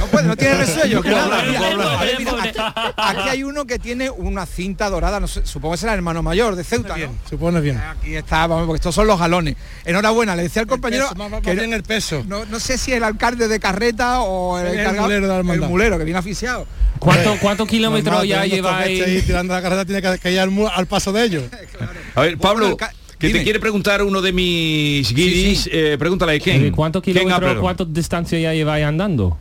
No, puede, no tiene resuello. aquí, aquí hay uno que tiene una cinta dorada, no sé, supongo que será el hermano mayor de Ceuta, ¿no? Supone bien. Aquí está, vamos, porque estos son los galones. Enhorabuena, le decía al compañero peso, más- más que bien el peso. No, no sé si el alcalde de carreta o el, El mulero de el mulero que viene aficionado. ¿Cuánto- ¿Cuántos kilómetros Normal, ya lleváis? ahí tirando la carrera tiene que, que ir al, paso de ellos. A ver, Pablo, Bueno, que dime. te quiere preguntar uno de mis guiris, eh, pregúntale a quién. Eh, ¿Cuántos ¿Quién kilómetros, habla? cuántas distancia ya lleváis andando?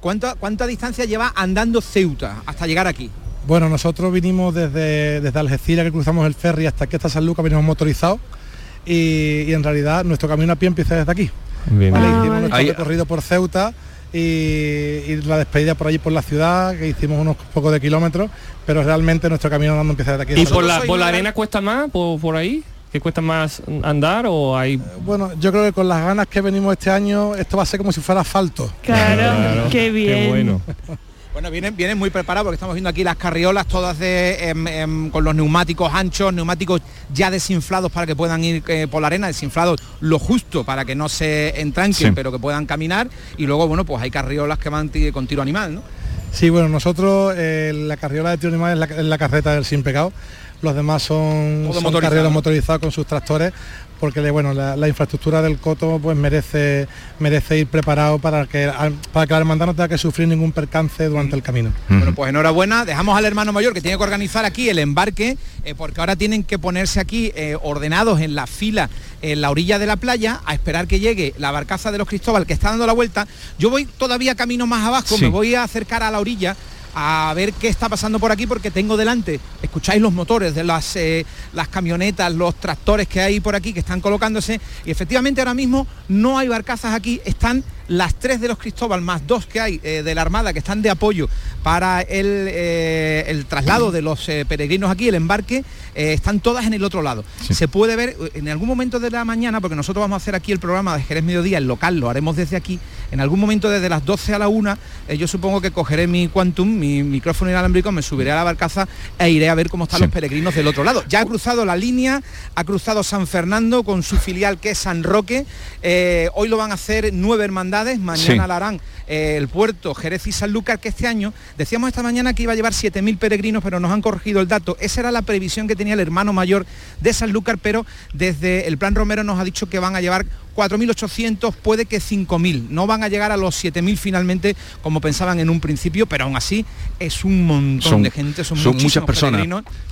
¿Cuánta, ¿Cuánta distancia lleva andando Ceuta hasta llegar aquí? Bueno, nosotros vinimos desde, desde Algeciras, que cruzamos el ferry hasta aquí, hasta San Lucas, venimos motorizados. Y, y en realidad nuestro camino a pie empieza desde aquí. Bien. Vale, Ah, hicimos vale. nuestro Ahí- recorrido por Ceuta y, y la despedida por allí por la ciudad, que hicimos unos pocos de kilómetros, pero realmente nuestro camino andando empieza desde aquí. ¿Y por la, por la arena cuesta más, por, por ahí? ¿Que cuesta más andar o hay...? Bueno, yo creo que con las ganas que venimos este año, esto va a ser como si fuera asfalto. Claro, qué bien. Qué bueno. Bueno, vienen, vienen muy preparados porque estamos viendo aquí las carriolas todas de, em, em, con los neumáticos anchos, neumáticos ya desinflados para que puedan ir eh, por la arena, desinflados lo justo para que no se entranquen, Sí. pero que puedan caminar. Y luego, bueno, pues hay carriolas que van con tiro animal, ¿no? Sí, bueno, nosotros eh, la carriola de tiro animal es la, es la carreta del sin pecado. Los demás son, son motorizado, carriolas ¿no? motorizadas con sus tractores, porque bueno, la, la infraestructura del coto pues merece, merece ir preparado para que, para que la hermandad no tenga que sufrir ningún percance durante el camino. Bueno, pues enhorabuena. Dejamos al hermano mayor que tiene que organizar aquí el embarque, eh, porque ahora tienen que ponerse aquí eh, ordenados en la fila en la orilla de la playa a esperar que llegue la barcaza de los Cristóbal que está dando la vuelta. Yo voy todavía camino más abajo, Sí. me voy a acercar a la orilla a ver qué está pasando por aquí porque tengo delante, escucháis los motores de las, eh, las camionetas, los tractores que hay por aquí que están colocándose y efectivamente ahora mismo no hay barcazas aquí, están las tres de los Cristóbal más dos que hay eh, de la Armada que están de apoyo para el, eh, el traslado de los eh, peregrinos aquí, el embarque, están todas en el otro lado. Se puede ver en algún momento de la mañana, porque nosotros vamos a hacer aquí el programa de Jerez Mediodía, el local, lo haremos desde aquí, en algún momento desde las 12 a la 1, eh, yo supongo que cogeré mi Quantum, mi micrófono inalámbrico, me subiré a la barcaza e iré a ver cómo están los peregrinos del otro lado. Ya ha cruzado la línea, ha cruzado San Fernando con su filial que es San Roque, hoy lo van a hacer nueve hermandades, mañana Sí. la harán eh, el puerto Jerez y Sanlúcar, que este año, decíamos esta mañana que iba a llevar 7.000 peregrinos, pero nos han corregido el dato. Esa era la previsión que tenía el hermano mayor de Sanlúcar, pero desde el plan Romero nos ha dicho que van a llevar 4.800, puede que 5.000. No van a llegar a los 7.000 finalmente, como pensaban en un principio, pero aún así es un montón Son- de gente, son, muchas personas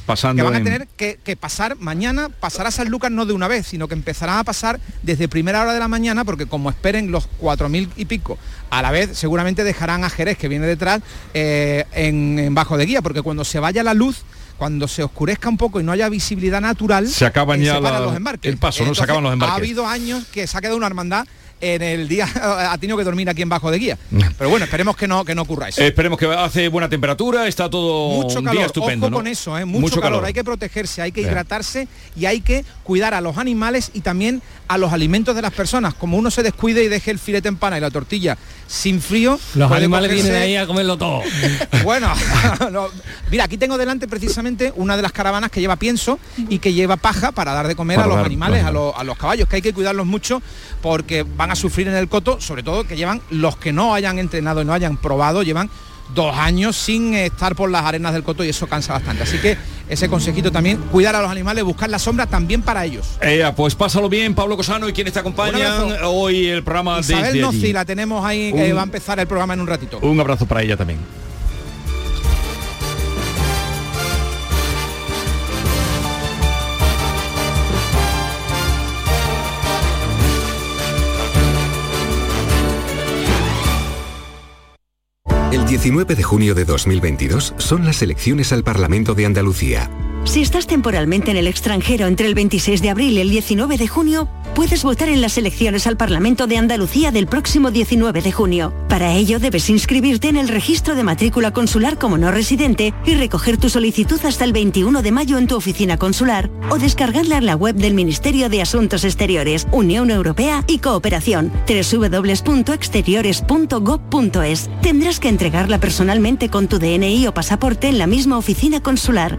pasando que van a en- tener que, que pasar mañana, pasará San Lucas no de una vez, sino que empezarán a pasar desde primera hora de la mañana, porque como esperen los 4.000 y pico, a la vez seguramente dejarán a Jerez, que viene detrás, eh, en, en bajo de guía, porque cuando se vaya la luz, cuando se oscurezca un poco y no haya visibilidad natural, Se acaban eh, ya la- los embarques. el paso, ¿no? Se acaban los embarques. Ha habido años que se ha quedado una hermandad en el día, ha tenido que dormir aquí en bajo de guía. Pero bueno, esperemos que no, que no ocurra eso. Esperemos que hace buena temperatura, está todo mucho un calor, día estupendo. ojo ¿no? con eso, ¿eh? mucho, calor. hay que protegerse, hay que hidratarse y hay que cuidar a los animales y también a los alimentos de las personas. Como uno se descuide y deje el filete en pana y la tortilla sin frío, Los animales cogerse- vienen ahí a comerlo todo. bueno, no. mira, aquí tengo delante precisamente una de las caravanas que lleva pienso y que lleva paja para dar de comer Para a los dar- animales, a bueno. los, a los caballos, que hay que cuidarlos mucho porque van a sufrir en el coto, sobre todo que llevan los que no hayan entrenado y no hayan probado, llevan dos años sin estar por las arenas del coto y eso cansa bastante. Así que ese consejito también, cuidar a los animales, buscar la sombra también para ellos. Eh, pues pásalo bien, Pablo Cosano y quienes te acompañan hoy el programa Isabel desde allí. Nozzi la tenemos ahí, que va a empezar el programa en un ratito. Un abrazo para ella también. 19 de junio de 2022 son las elecciones al Parlamento de Andalucía. Si estás temporalmente en el extranjero entre el 26 de abril y el 19 de junio, puedes votar en las elecciones al Parlamento de Andalucía del próximo 19 de junio. Para ello debes inscribirte en el registro de matrícula consular como no residente y recoger tu solicitud hasta el 21 de mayo en tu oficina consular o descargarla en la web del Ministerio de Asuntos Exteriores, Unión Europea y Cooperación, www.exteriores.gov.es. Tendrás que entregarla personalmente con tu DNI o pasaporte en la misma oficina consular.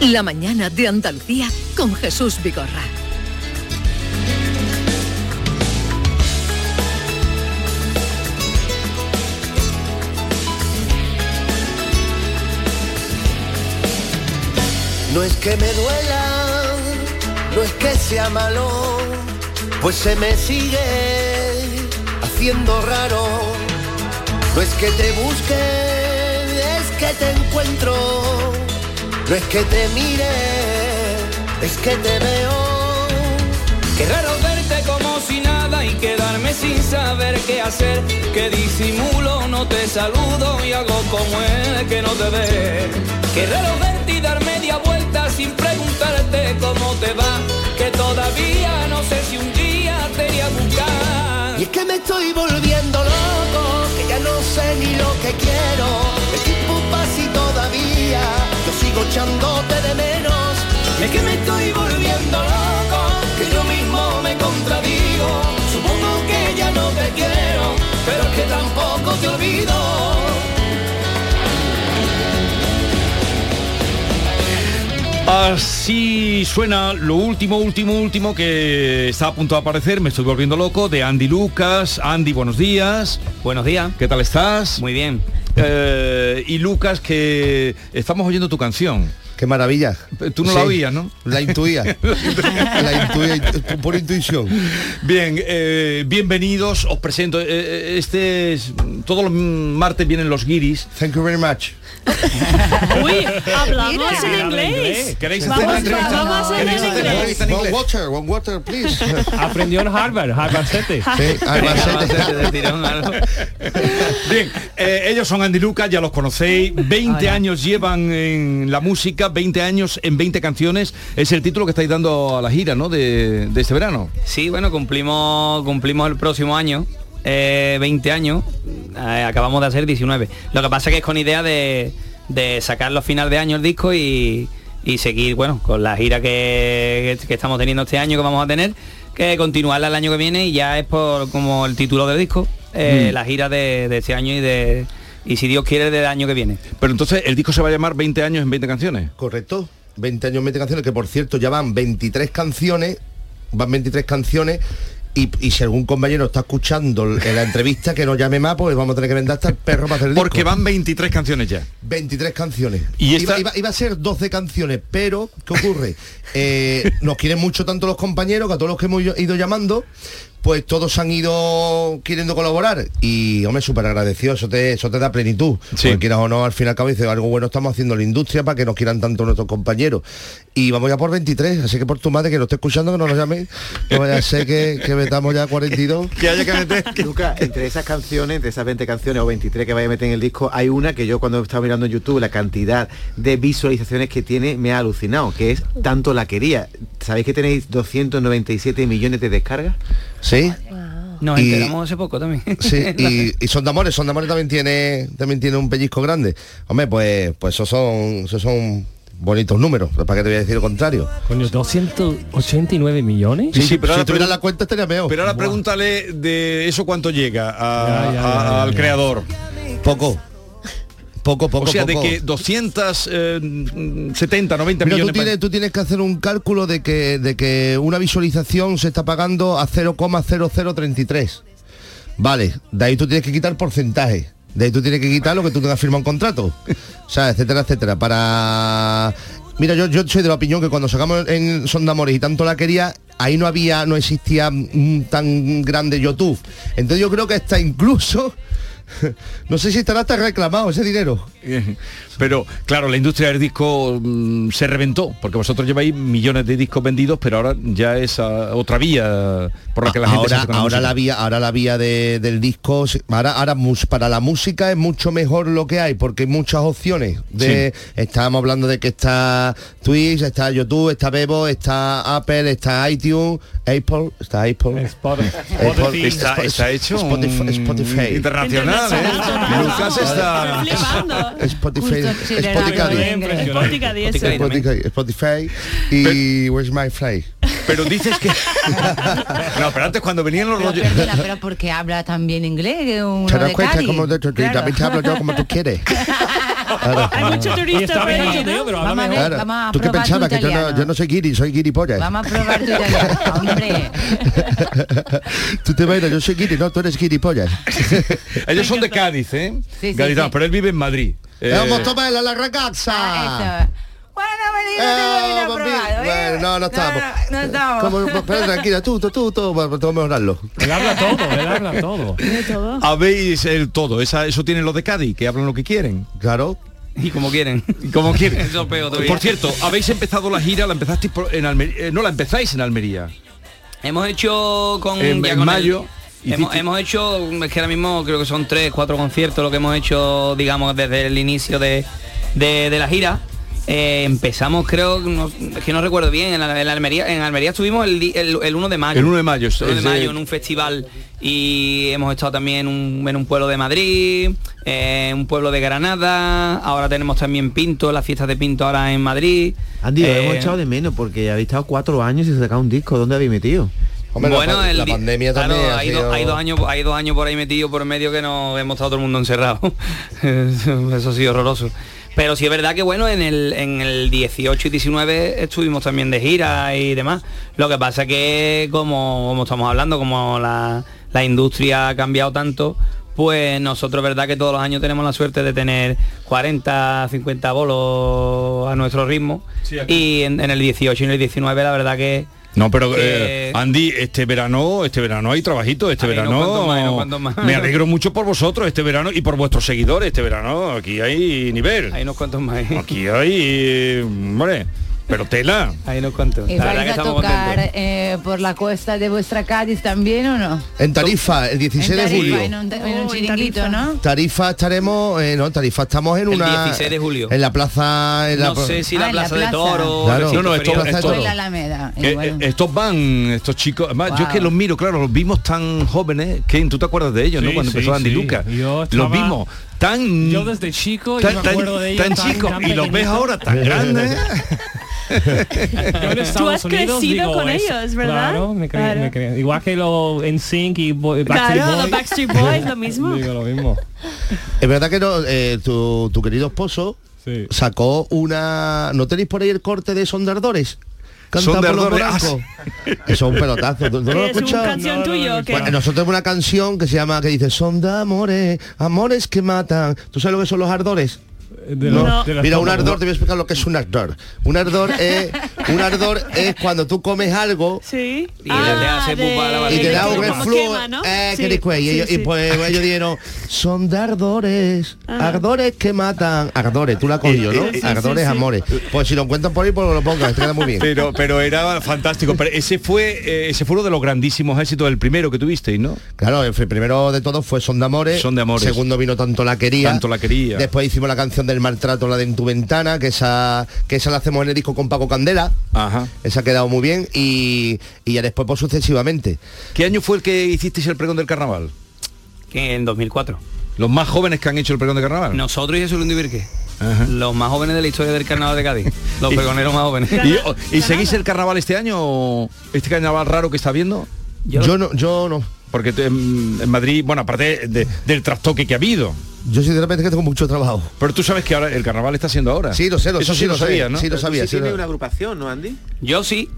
La mañana de Andalucía con Jesús Vigorra. No es que me duela, no es que sea malo, pues se me sigue haciendo raro. No es que te busque, es que te encuentro. No es que te mire, es que te veo. Qué raro verte como si nada y quedarme sin saber qué hacer. Que disimulo, no te saludo y hago como el que no te ve. Qué raro verte y dar media vuelta sin preguntarte cómo te va. Que todavía no sé si un día te iré a buscar. Y es que me estoy volviendo loco, que ya no sé ni lo que quiero. Echándote de menos. Es que me estoy volviendo loco, que yo mismo me contradigo. Supongo que ya no te quiero, pero es que tampoco te olvido. Así suena lo último, último, último que está a punto de aparecer, me estoy volviendo loco, de Andy Lucas. Andy, buenos días. Buenos días. ¿Qué tal estás? Muy bien. Eh, y Lucas, que estamos oyendo tu canción. Qué maravilla. Tú no Sí. la oías, ¿no? La intuía. la intuía por intuición. Bien, eh, bienvenidos, os presento. eh, eh, este es, todos los martes vienen los guiris. Thank you very much. Uy, hablamos en inglés. ¿Queréis Vamos, en inglés. en One inglés? water, one water, please. Aprendió en Harvard, Harvard 7. Sí, Albacete. Bien, eh, ellos son Andy Lucas, ya los conocéis. 20 años llevan en la música, 20 años en 20 canciones. Es el título que estáis dando a la gira, ¿no? De, de este verano. Sí, bueno, cumplimos, cumplimos el próximo año, eh, 20 años, eh, acabamos de hacer 19. Lo que pasa que es con idea de, de sacarlo a final de año el disco y, y seguir, bueno, con la gira que, que estamos teniendo este año, que vamos a tener, que continuarla el año que viene y ya es por como el título del disco, eh, Mm. la gira de, de este año y de y si Dios quiere del año que viene. Pero entonces el disco se va a llamar 20 años en 20 canciones. Correcto. 20 años, 20 canciones, que por cierto ya van 23 canciones, van 23 canciones. Y, y si algún compañero está escuchando en la entrevista que nos llame más, pues vamos a tener que vender hasta el perro para hacer el Porque disco. van 23 canciones ya. 23 canciones. Y esta- iba, iba- iba a ser 12 canciones, pero ¿qué ocurre? Eh, nos quieren mucho tanto los compañeros que a todos los que hemos ido llamando, pues todos han ido queriendo colaborar. Y hombre, súper agradecido, eso te, eso te da plenitud. Porque quieras o no, al fin y al cabo dice algo bueno estamos haciendo en la industria para que nos quieran tanto nuestros compañeros. Y vamos ya por 23, así que por tu madre que nos esté escuchando, que no nos llame, no vaya a ser que, que metamos ya 42. Que haya que meter. Lucas, entre esas canciones, de esas 20 canciones o 23 que vaya a meter en el disco, hay una que yo cuando estaba mirando en YouTube, la cantidad de visualizaciones que tiene me ha alucinado, que es Tanto la quería. ¿Sabéis que tenéis 297 millones de descargas? Sí. Nos Y- enteramos hace poco también. Sí, y, y Son de Amores, Son de Amores también tiene, también tiene un pellizco grande. Hombre, pues, pues esos son, esos son bonitos números, ¿para qué te voy a decir lo contrario? Coño, 289 millones. Sí, sí, pero si tuviera la cuenta estaría peor. Pero ahora pregúntale de eso cuánto llega a- Ya, ya, a- ya, ya, al ya. creador. Poco. Poco, poco, o sea, poco. de que 270, 90 Mira, tú millones. tienes, tú tienes que hacer un cálculo de que, de que una visualización se está pagando a 0,0033. Vale, de ahí tú tienes que quitar porcentaje. De ahí tú tienes que quitar lo que tú tengas firmado un contrato. O sea, etcétera, etcétera. Para Mira, yo, yo soy de la opinión que cuando sacamos en Son de Amores y tanto la quería, ahí no había, no existía mm, tan grande YouTube. Entonces yo creo que está incluso, no sé si estará hasta reclamado ese dinero. Pero claro, la industria del disco mm, se reventó, porque vosotros lleváis millones de discos vendidos, pero ahora ya es ah, otra vía por la que la gente se ahora, ahora la vía ahora la vía de- del disco ahora, ahora mus- para la música es mucho mejor lo que hay porque hay muchas opciones de estábamos hablando de que está Twitch está YouTube está Bebo está Apple está iTunes Apple está Apple. Apple, Está, está hecho Spotify, un- Spotify. internacional, ¿eh? Lucas está... Spotify Spotify. Spotify, y Where's My Fly pero dices que no pero antes cuando venían los rollos pero porque habla también inglés uno ¿Te das de cuenta Cádiz? Claro. también te hablo yo como tú quieres? Claro. Hay mucho turista está por ahí, ¿no? pero Vamos a ver, Claro. vamos a ¿Tú qué probar tu pensabas? Que yo no, yo no soy guiri, soy guiripollas. Vamos a probar tu italiano, hombre. Tú te imaginas, yo soy guiri, no, tú eres guiripollas. ellos son de Cádiz ¿eh? Sí, sí, Gaditanos, sí. pero él vive en Madrid Eh, Vamos, toma la, la ragazza. Ah, Eso. Bueno, venido, Eh, ¿eh? bueno, no, no estamos. No, no estamos. Como- pero tranquila, tú, tú, tú, tú, vamos a mejorarlo. Él habla todo, él habla todo. habéis el todo esa, eso tienen los de Cádiz que hablan lo que quieren Claro. Y como quieren. y como quieren Eso es peor todavía. por cierto habéis empezado la gira la empezasteis por- en Almería no la empezáis en Almería Hemos hecho con, En- ya en con el- mayo hemos, hiciste- hemos hecho, es que ahora mismo creo que son tres, cuatro conciertos lo que hemos hecho, digamos, desde el inicio de, de- de la gira. Eh, empezamos, creo, no- es que no recuerdo bien, en, la- en Almería, en Almería estuvimos el, el, el 1 de mayo. El 1 de mayo, El 1 de es de- mayo en un festival y hemos estado también en un, en un pueblo de Madrid, eh, un pueblo de Granada, ahora tenemos también Pinto, las fiestas de Pinto ahora en Madrid. Andy, lo Eh, hemos echado de menos porque habéis estado cuatro años y se sacado un disco. ¿Dónde habéis metido? Hombre, bueno, pa- el la di- pandemia claro, también ha hay, do- sido- hay dos años, hay dos años por ahí metido por medio que no hemos estado todo el mundo encerrado. Eso ha sido horroroso. Pero sí es verdad que bueno, en el, en el 18 y 19 estuvimos también de gira y demás. Lo que pasa que como, como estamos hablando, como la, la industria ha cambiado tanto, pues nosotros verdad que todos los años tenemos la suerte de tener 40, 50 bolos a nuestro ritmo. y en, en el 18 y en el 19 la verdad que No, pero que- eh, Andy, este verano, este verano hay trabajito, este verano cuantos más, cuantos más. me alegro mucho por vosotros este verano y por vuestros seguidores este verano. Aquí hay nivel. Hay unos cuantos más. Aquí hay, eh, hombre, pero tela. Hay unos cuantos. ¿Y vais a tocar eh, por la costa de vuestra Cádiz también o no? En Tarifa, el 16 En de julio. En un, en un Oh, chiringuito, Tarifa. ¿no? Tarifa estaremos, eh, no, Tarifa estamos en El una 16 de julio. en la plaza en la No sé si la Ah, la plaza de. Toro. Claro. No, no, esto- Plaza esto- Toro. Alameda. bueno. eh, estos van, estos chicos, además, yo es que los miro, claro, los vimos tan jóvenes, que tú te acuerdas de ellos, ¿no? Cuando sí, empezó Andy sí. Lucas. Los vimos tan Yo desde chico, tan, yo me tan- acuerdo de ellos tan tan- chicos y los ves ahora tan grandes. Yo en Estados has Unidos crecido digo, con es- ellos, ¿verdad? Claro, me creo, Claro. me creo. Igual que lo en Sync y Boy- Backstreet Claro, Boys. los Backstreet Boys, lo mismo. Digo lo mismo. Es verdad que no, eh, tu, tu querido esposo Sí. sacó una. ¿No tenéis por ahí el corte de Sondardores? Los Sondardores, ah. Eso es un pelotazo. ¿Tú, tú no lo has ¿Es una canción tuya o qué? Bueno, nosotros tenemos una canción que se llama, que dice, son de amores, amores que matan. ¿Tú sabes lo que son los ardores? De No. de Mira, un ardor, te voy a explicar lo que es un ardor. Un ardor es, un ardor es cuando tú comes algo Sí. Y le hace la y te da de un reflujo. eh, Sí, y, pues ellos dijeron, son de ardores, Ajá. ardores que matan. Ardores, tú la has cogido, ¿no? Ardores, sí, sí. amores. Pues si lo encuentran por ahí, pues lo pongan, te queda muy bien. Pero, pero era fantástico. Pero ese fue, eh, ese fue uno de los grandísimos éxitos, el primero que tuvisteis, ¿no? Claro, el primero de todos fue Son de Amores. Son de Amores. Segundo vino Tanto la quería. Tanto la quería. Después hicimos la canción del maltrato, la de En tu ventana, que esa, que esa la hacemos en el disco con Paco Candela. Ajá. Esa ha quedado muy bien y, y ya después pues sucesivamente. ¿Qué año fue el que hicisteis el pregón del carnaval? Que en 2004. Los más jóvenes que han hecho el pregón del carnaval. Nosotros y Jesús Lundi Virque. Ajá. Los más jóvenes de la historia del carnaval de Cádiz. Los pregoneros más jóvenes. ¿Y, y seguís el carnaval este año? ¿Este carnaval raro que está viendo? Yo, no, yo no. Porque te- en, en Madrid, bueno, aparte de- del trastoque que ha habido. Yo sinceramente que tengo mucho trabajo. Pero tú sabes que ahora el carnaval está siendo ahora. Sí, lo sé, lo Eso sí sí lo lo sé, sabía, ¿no? sí lo sabía. Sí sí tiene lo- una agrupación, ¿no, Andy? Yo sí.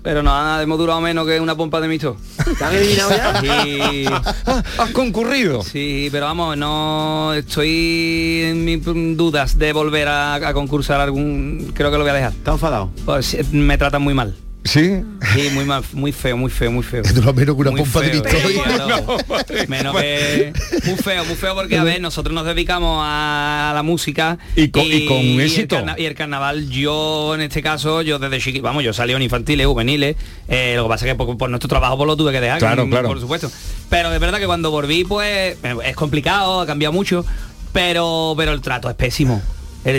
pero no hemos durado menos que una pompa de mixto. ¿Te ya? Y... ¿Has concurrido? Sí, pero vamos, no estoy en mis dudas de volver a, a concursar algún. Creo que lo voy a dejar. ¿Estás enfadado? Pues me tratan muy mal. ¿Sí? Sí, muy mal, muy feo, muy feo, muy feo. Lo menos que una Muy pompa de feo, Victoria. sí, claro. Menos que muy feo, muy feo porque a ver, nosotros nos dedicamos a la música Y con- y con el éxito. carna- y el carnaval, yo en este caso, yo desde chiquito, vamos, yo salí en infantiles, juveniles, eh, lo que pasa es que por, por nuestro trabajo pues lo tuve que dejar, Claro, que- claro. por supuesto. Pero de verdad que cuando volví, pues es complicado, ha cambiado mucho, pero pero el trato es pésimo.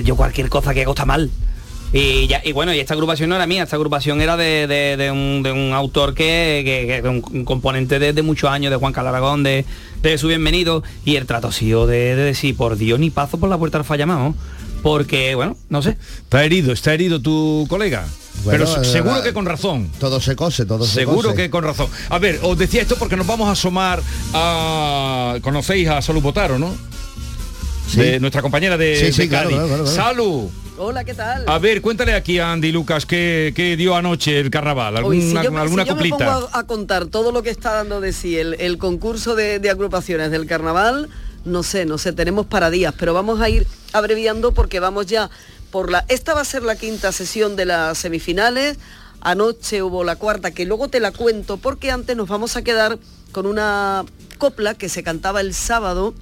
Yo cualquier cosa que hago está mal. Y, ya, y bueno, y esta agrupación no era mía, esta agrupación era de, de- de un, de un autor que, que- que- un, un componente de, de muchos años, de Juan Calaragón, de, de su bienvenido, y el trato ha sido de, de decir, por Dios, ni paso por la puerta al fallamado. Porque, bueno, no sé. Está herido, está herido tu colega. Bueno, Pero seguro que con razón. Todo se cose, todo se Seguro cose. que con razón. A ver, os decía esto porque nos vamos a asomar a... Conocéis a Salud Botaro, ¿no? Sí. De nuestra compañera de, Sí, sí, de claro, Cádiz. claro, claro, claro. Salud. Hola, ¿qué tal? A ver, cuéntale aquí a Andy Lucas qué, qué dio anoche el carnaval. ¿Alguna, Hoy, si yo, alguna si yo me coplita? pongo a, a contar todo lo que está dando de sí el, el concurso de, de agrupaciones del carnaval, no sé, no sé, tenemos para días, pero vamos a ir abreviando porque vamos ya por la... Esta va a ser la quinta sesión de las semifinales, anoche hubo la cuarta, que luego te la cuento porque antes nos vamos a quedar con una copla que se cantaba el sábado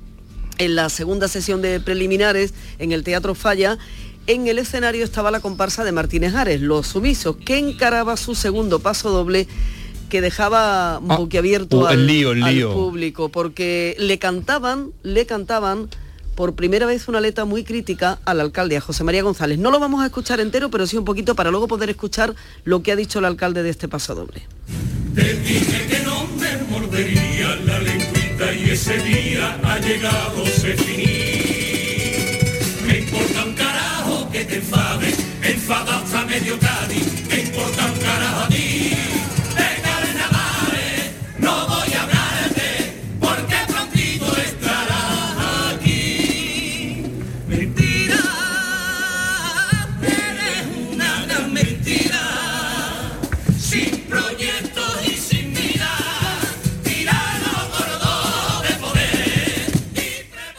en la segunda sesión de preliminares en el Teatro Falla. En el escenario estaba la comparsa de Martínez Ares, Los Sumisos, que encaraba su segundo paso doble que dejaba boquiabierto uh, al, lío, el al lío. público, porque le cantaban, le cantaban por primera vez una letra muy crítica al alcalde, a José María González. No lo vamos a escuchar entero, pero sí un poquito para luego poder escuchar lo que ha dicho el alcalde de este paso doble. que no me mordería la lengüita y ese día ha llegado se finir. Que te enfades, enfada hasta medio Cádiz, me importa un carajo a ti.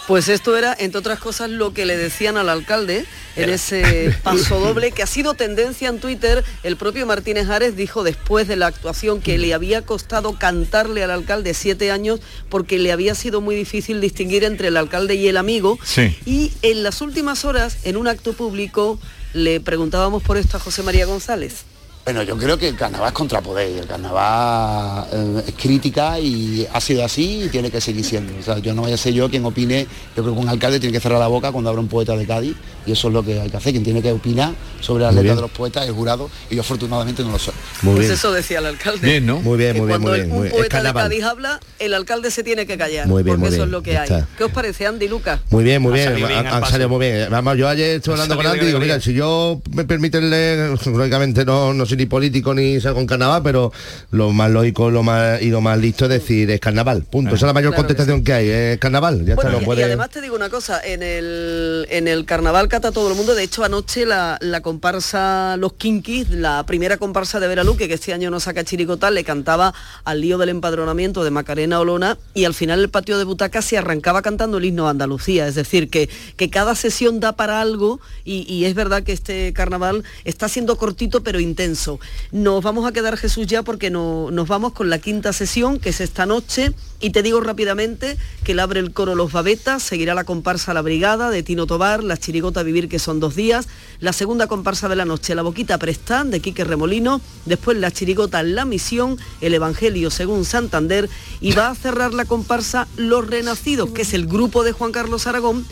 Pues esto era, entre otras cosas, lo que le decían al alcalde en ese paso doble que ha sido tendencia en Twitter. El propio Martínez Ares dijo después de la actuación que le había costado cantarle al alcalde siete años porque le había sido muy difícil distinguir entre el alcalde y el amigo. Sí. Y en las últimas horas, en un acto público, le preguntábamos por esto a José María González. Bueno, yo creo que el carnaval es contrapoder, y el carnaval eh, es crítica y ha sido así y tiene que seguir siendo. O sea, yo no vaya a ser yo quien opine, yo creo que un alcalde tiene que cerrar la boca cuando habla un poeta de Cádiz y eso es lo que hay que hacer, quien tiene que opinar sobre las letras de los poetas es el jurado y yo afortunadamente no lo soy. Muy pues bien. eso decía el alcalde. Bien, ¿no? Muy bien, muy bien, cuando muy bien, un muy bien. Es poeta de. Cádiz habla, el alcalde se tiene que callar. Muy bien, porque muy eso es bien, lo que hay. ¿Qué os parece, Andy y Lucas? Muy bien, muy Ha bien. Han, salido muy bien. Vamos, yo ayer estuve hablando con Andy y digo, mira, si yo me permiten leer, lógicamente no, no soy ni político ni salgo en carnaval, pero lo más lógico lo más, y lo más listo es decir es carnaval. Punto. Esa es la mayor Claro que contestación que, hay, es carnaval. Ya Bueno, está, no y puede. además te digo una cosa, en el, en el carnaval cata todo el mundo, de hecho anoche la, la comparsa Los Kinkis, la primera comparsa de Veraluque, que este año no saca chiricota, le cantaba al lío del empadronamiento de Macarena Olona y al final el patio de butacas se arrancaba cantando el himno de Andalucía, es decir, que, que cada sesión da para algo y, y es verdad que este carnaval está siendo cortito pero intenso. Nos vamos a quedar Jesús ya porque no, nos vamos con la quinta sesión, que es esta noche, y te digo rápidamente que la abre el coro Los Babetas, seguirá la comparsa La Brigada de Tino Tobar, la chirigota Vivir que son dos días, la segunda comparsa de la noche La Boquita Prestán de Quique Remolino, después la chirigota La Misión, el Evangelio según Santander. Y va a cerrar la comparsa Los Renacidos, que es el grupo de Juan Carlos Aragón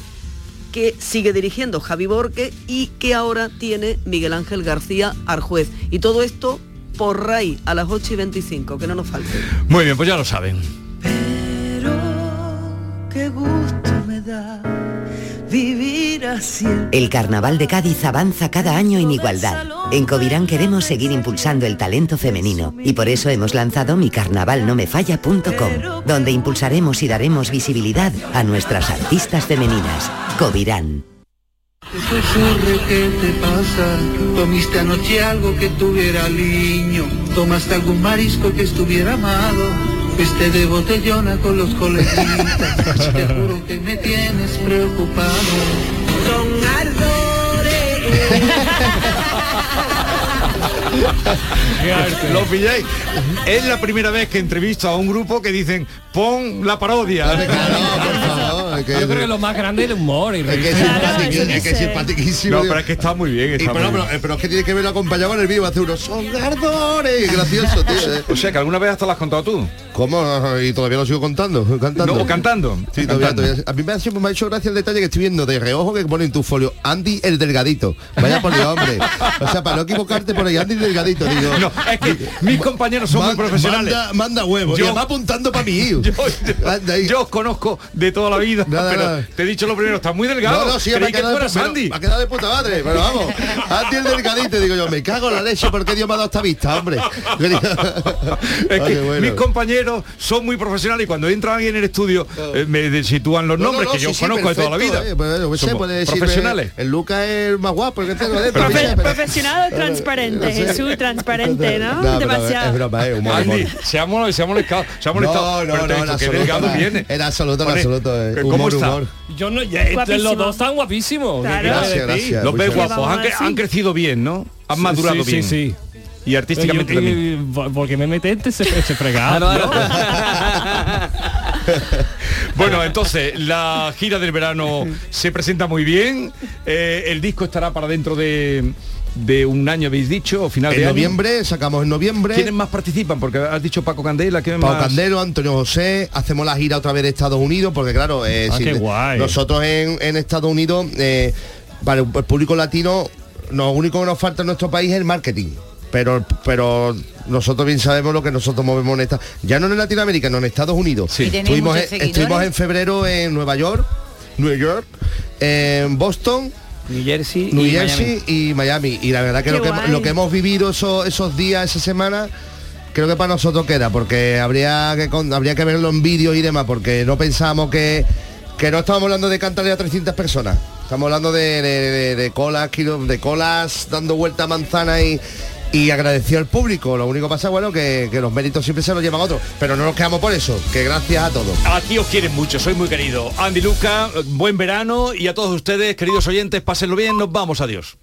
que sigue dirigiendo Javi Borque y que ahora tiene Miguel Ángel García Arjuez. Y todo esto por RAI a las 8 y 25, que no nos falte. Muy bien, pues ya lo saben. Qué gusto me da vivir así. El Carnaval de Cádiz avanza cada año en igualdad. En Covirán queremos seguir impulsando el talento femenino y por eso hemos lanzado micarnavalnomefalla.com, donde impulsaremos y daremos visibilidad a nuestras artistas femeninas. Covirán. ¿Qué te ocurre? ¿Qué te pasa? ¿Comiste anoche algo que tuviera liño? ¿Tomaste algún marisco que estuviera amado? Fuiste de botellona con los coleguitas. Te juro que me tienes preocupado. Son Lo pilláis. Es la primera vez que entrevisto a un grupo que dicen pon la parodia. Yo creo que lo más grande es el humor y Es que es simpatiquísimo, es que es simpaticísimo. No, pero es que está muy bien. Y está pero, muy pero, pero es que tiene que verlo acompañado en el vídeo, hace unos son. Gracioso, tío. eh. O sea que alguna vez hasta lo has contado tú. ¿Cómo? Y todavía lo sigo contando, cantando. No, cantando. Sí, todavía, Cantando. todavía. A mí me ha, siempre me ha hecho gracia el detalle que estoy viendo de reojo que pone en tu folio Andy el delgadito. Vaya por Dios, hombre. O sea, para no equivocarte por ahí, Andy el delgadito, digo. No, es que mis compañeros son muy Man- profesionales. Manda, manda huevos. Yo- Yo, va apuntando para mí. Yo, yo- yo os conozco de toda la vida, Nada, pero nada. te he dicho lo primero, estás muy delgado. No, no, sí, Creí que tú quedado, eras pero- Andy. me ha quedado de puta madre, pero vamos. Andy el delgadito, digo yo, me cago en la leche porque Dios me ha dado esta vista, hombre. Es Ah, que bueno. mis compañeros son muy profesionales y cuando entra alguien en el estudio eh, me sitúan los No, no, nombres no, que yo sí, conozco de toda la vida. eh, pues, sé, puede decirme, profesionales. El Lucas es el más guapo el que tengo dentro. Profe- bicha, pero- profesional transparente, Jesús, transparente, ¿no? Demasiado. es broma, eh, humor, Andy, humor. se ha molestado, se ha molestado, se ha molestado. No, pero no, te he no, dicho en que absoluto, delgado no. viene. En absoluto, en Pone, absoluto, eh, ¿Cómo humor, está? humor. Yo no, ya, este, los dos están guapísimos. ¿qué Claro. Gracias, gracias. Los ves guapos, han, cre- han crecido bien, ¿no? Han Sí, madurado sí, bien. Sí, sí. Y artísticamente Yo- también. y- porque me metiste ese, ese fregado. Claro, ¿no? Bueno, entonces, la gira del verano se presenta muy bien. Eh, el disco estará para dentro de, de un año, habéis dicho, o final En de año. noviembre, sacamos en noviembre. ¿Quiénes más participan? Porque has dicho Paco Candela, ¿quién Pau más? Candelo, Antonio José, hacemos la gira otra vez de Estados Unidos, porque claro, eh, Ah, si qué de- guay. nosotros en, en Estados Unidos, eh, para el público latino, lo único que nos falta en nuestro país es el marketing. Pero, pero nosotros bien sabemos lo que nosotros movemos en esta. Ya no en Latinoamérica, no en Estados Unidos. Tenéis Estuvimos, en- seguidores. estuvimos en febrero en Nueva York, New York, en Boston, New Jersey New y Jersey y Miami. Y la verdad que lo, que guay. lo que hemos vivido esos, esos días, esa semana, creo que para nosotros queda, porque habría que habría que verlo en vídeos y demás, porque no pensábamos que, que no estábamos hablando de cantarle a 300 personas. Estamos hablando de, de- de- de colas, de colas dando vuelta a manzana y, y agradeció al público. Lo único que pasa, bueno, que, los méritos siempre se los llevan otros. Pero no nos quedamos por eso, que gracias a todos. Aquí os quieren mucho, soy muy querido. Andy Luca, buen verano y a todos ustedes, queridos oyentes, pásenlo bien, nos vamos, adiós.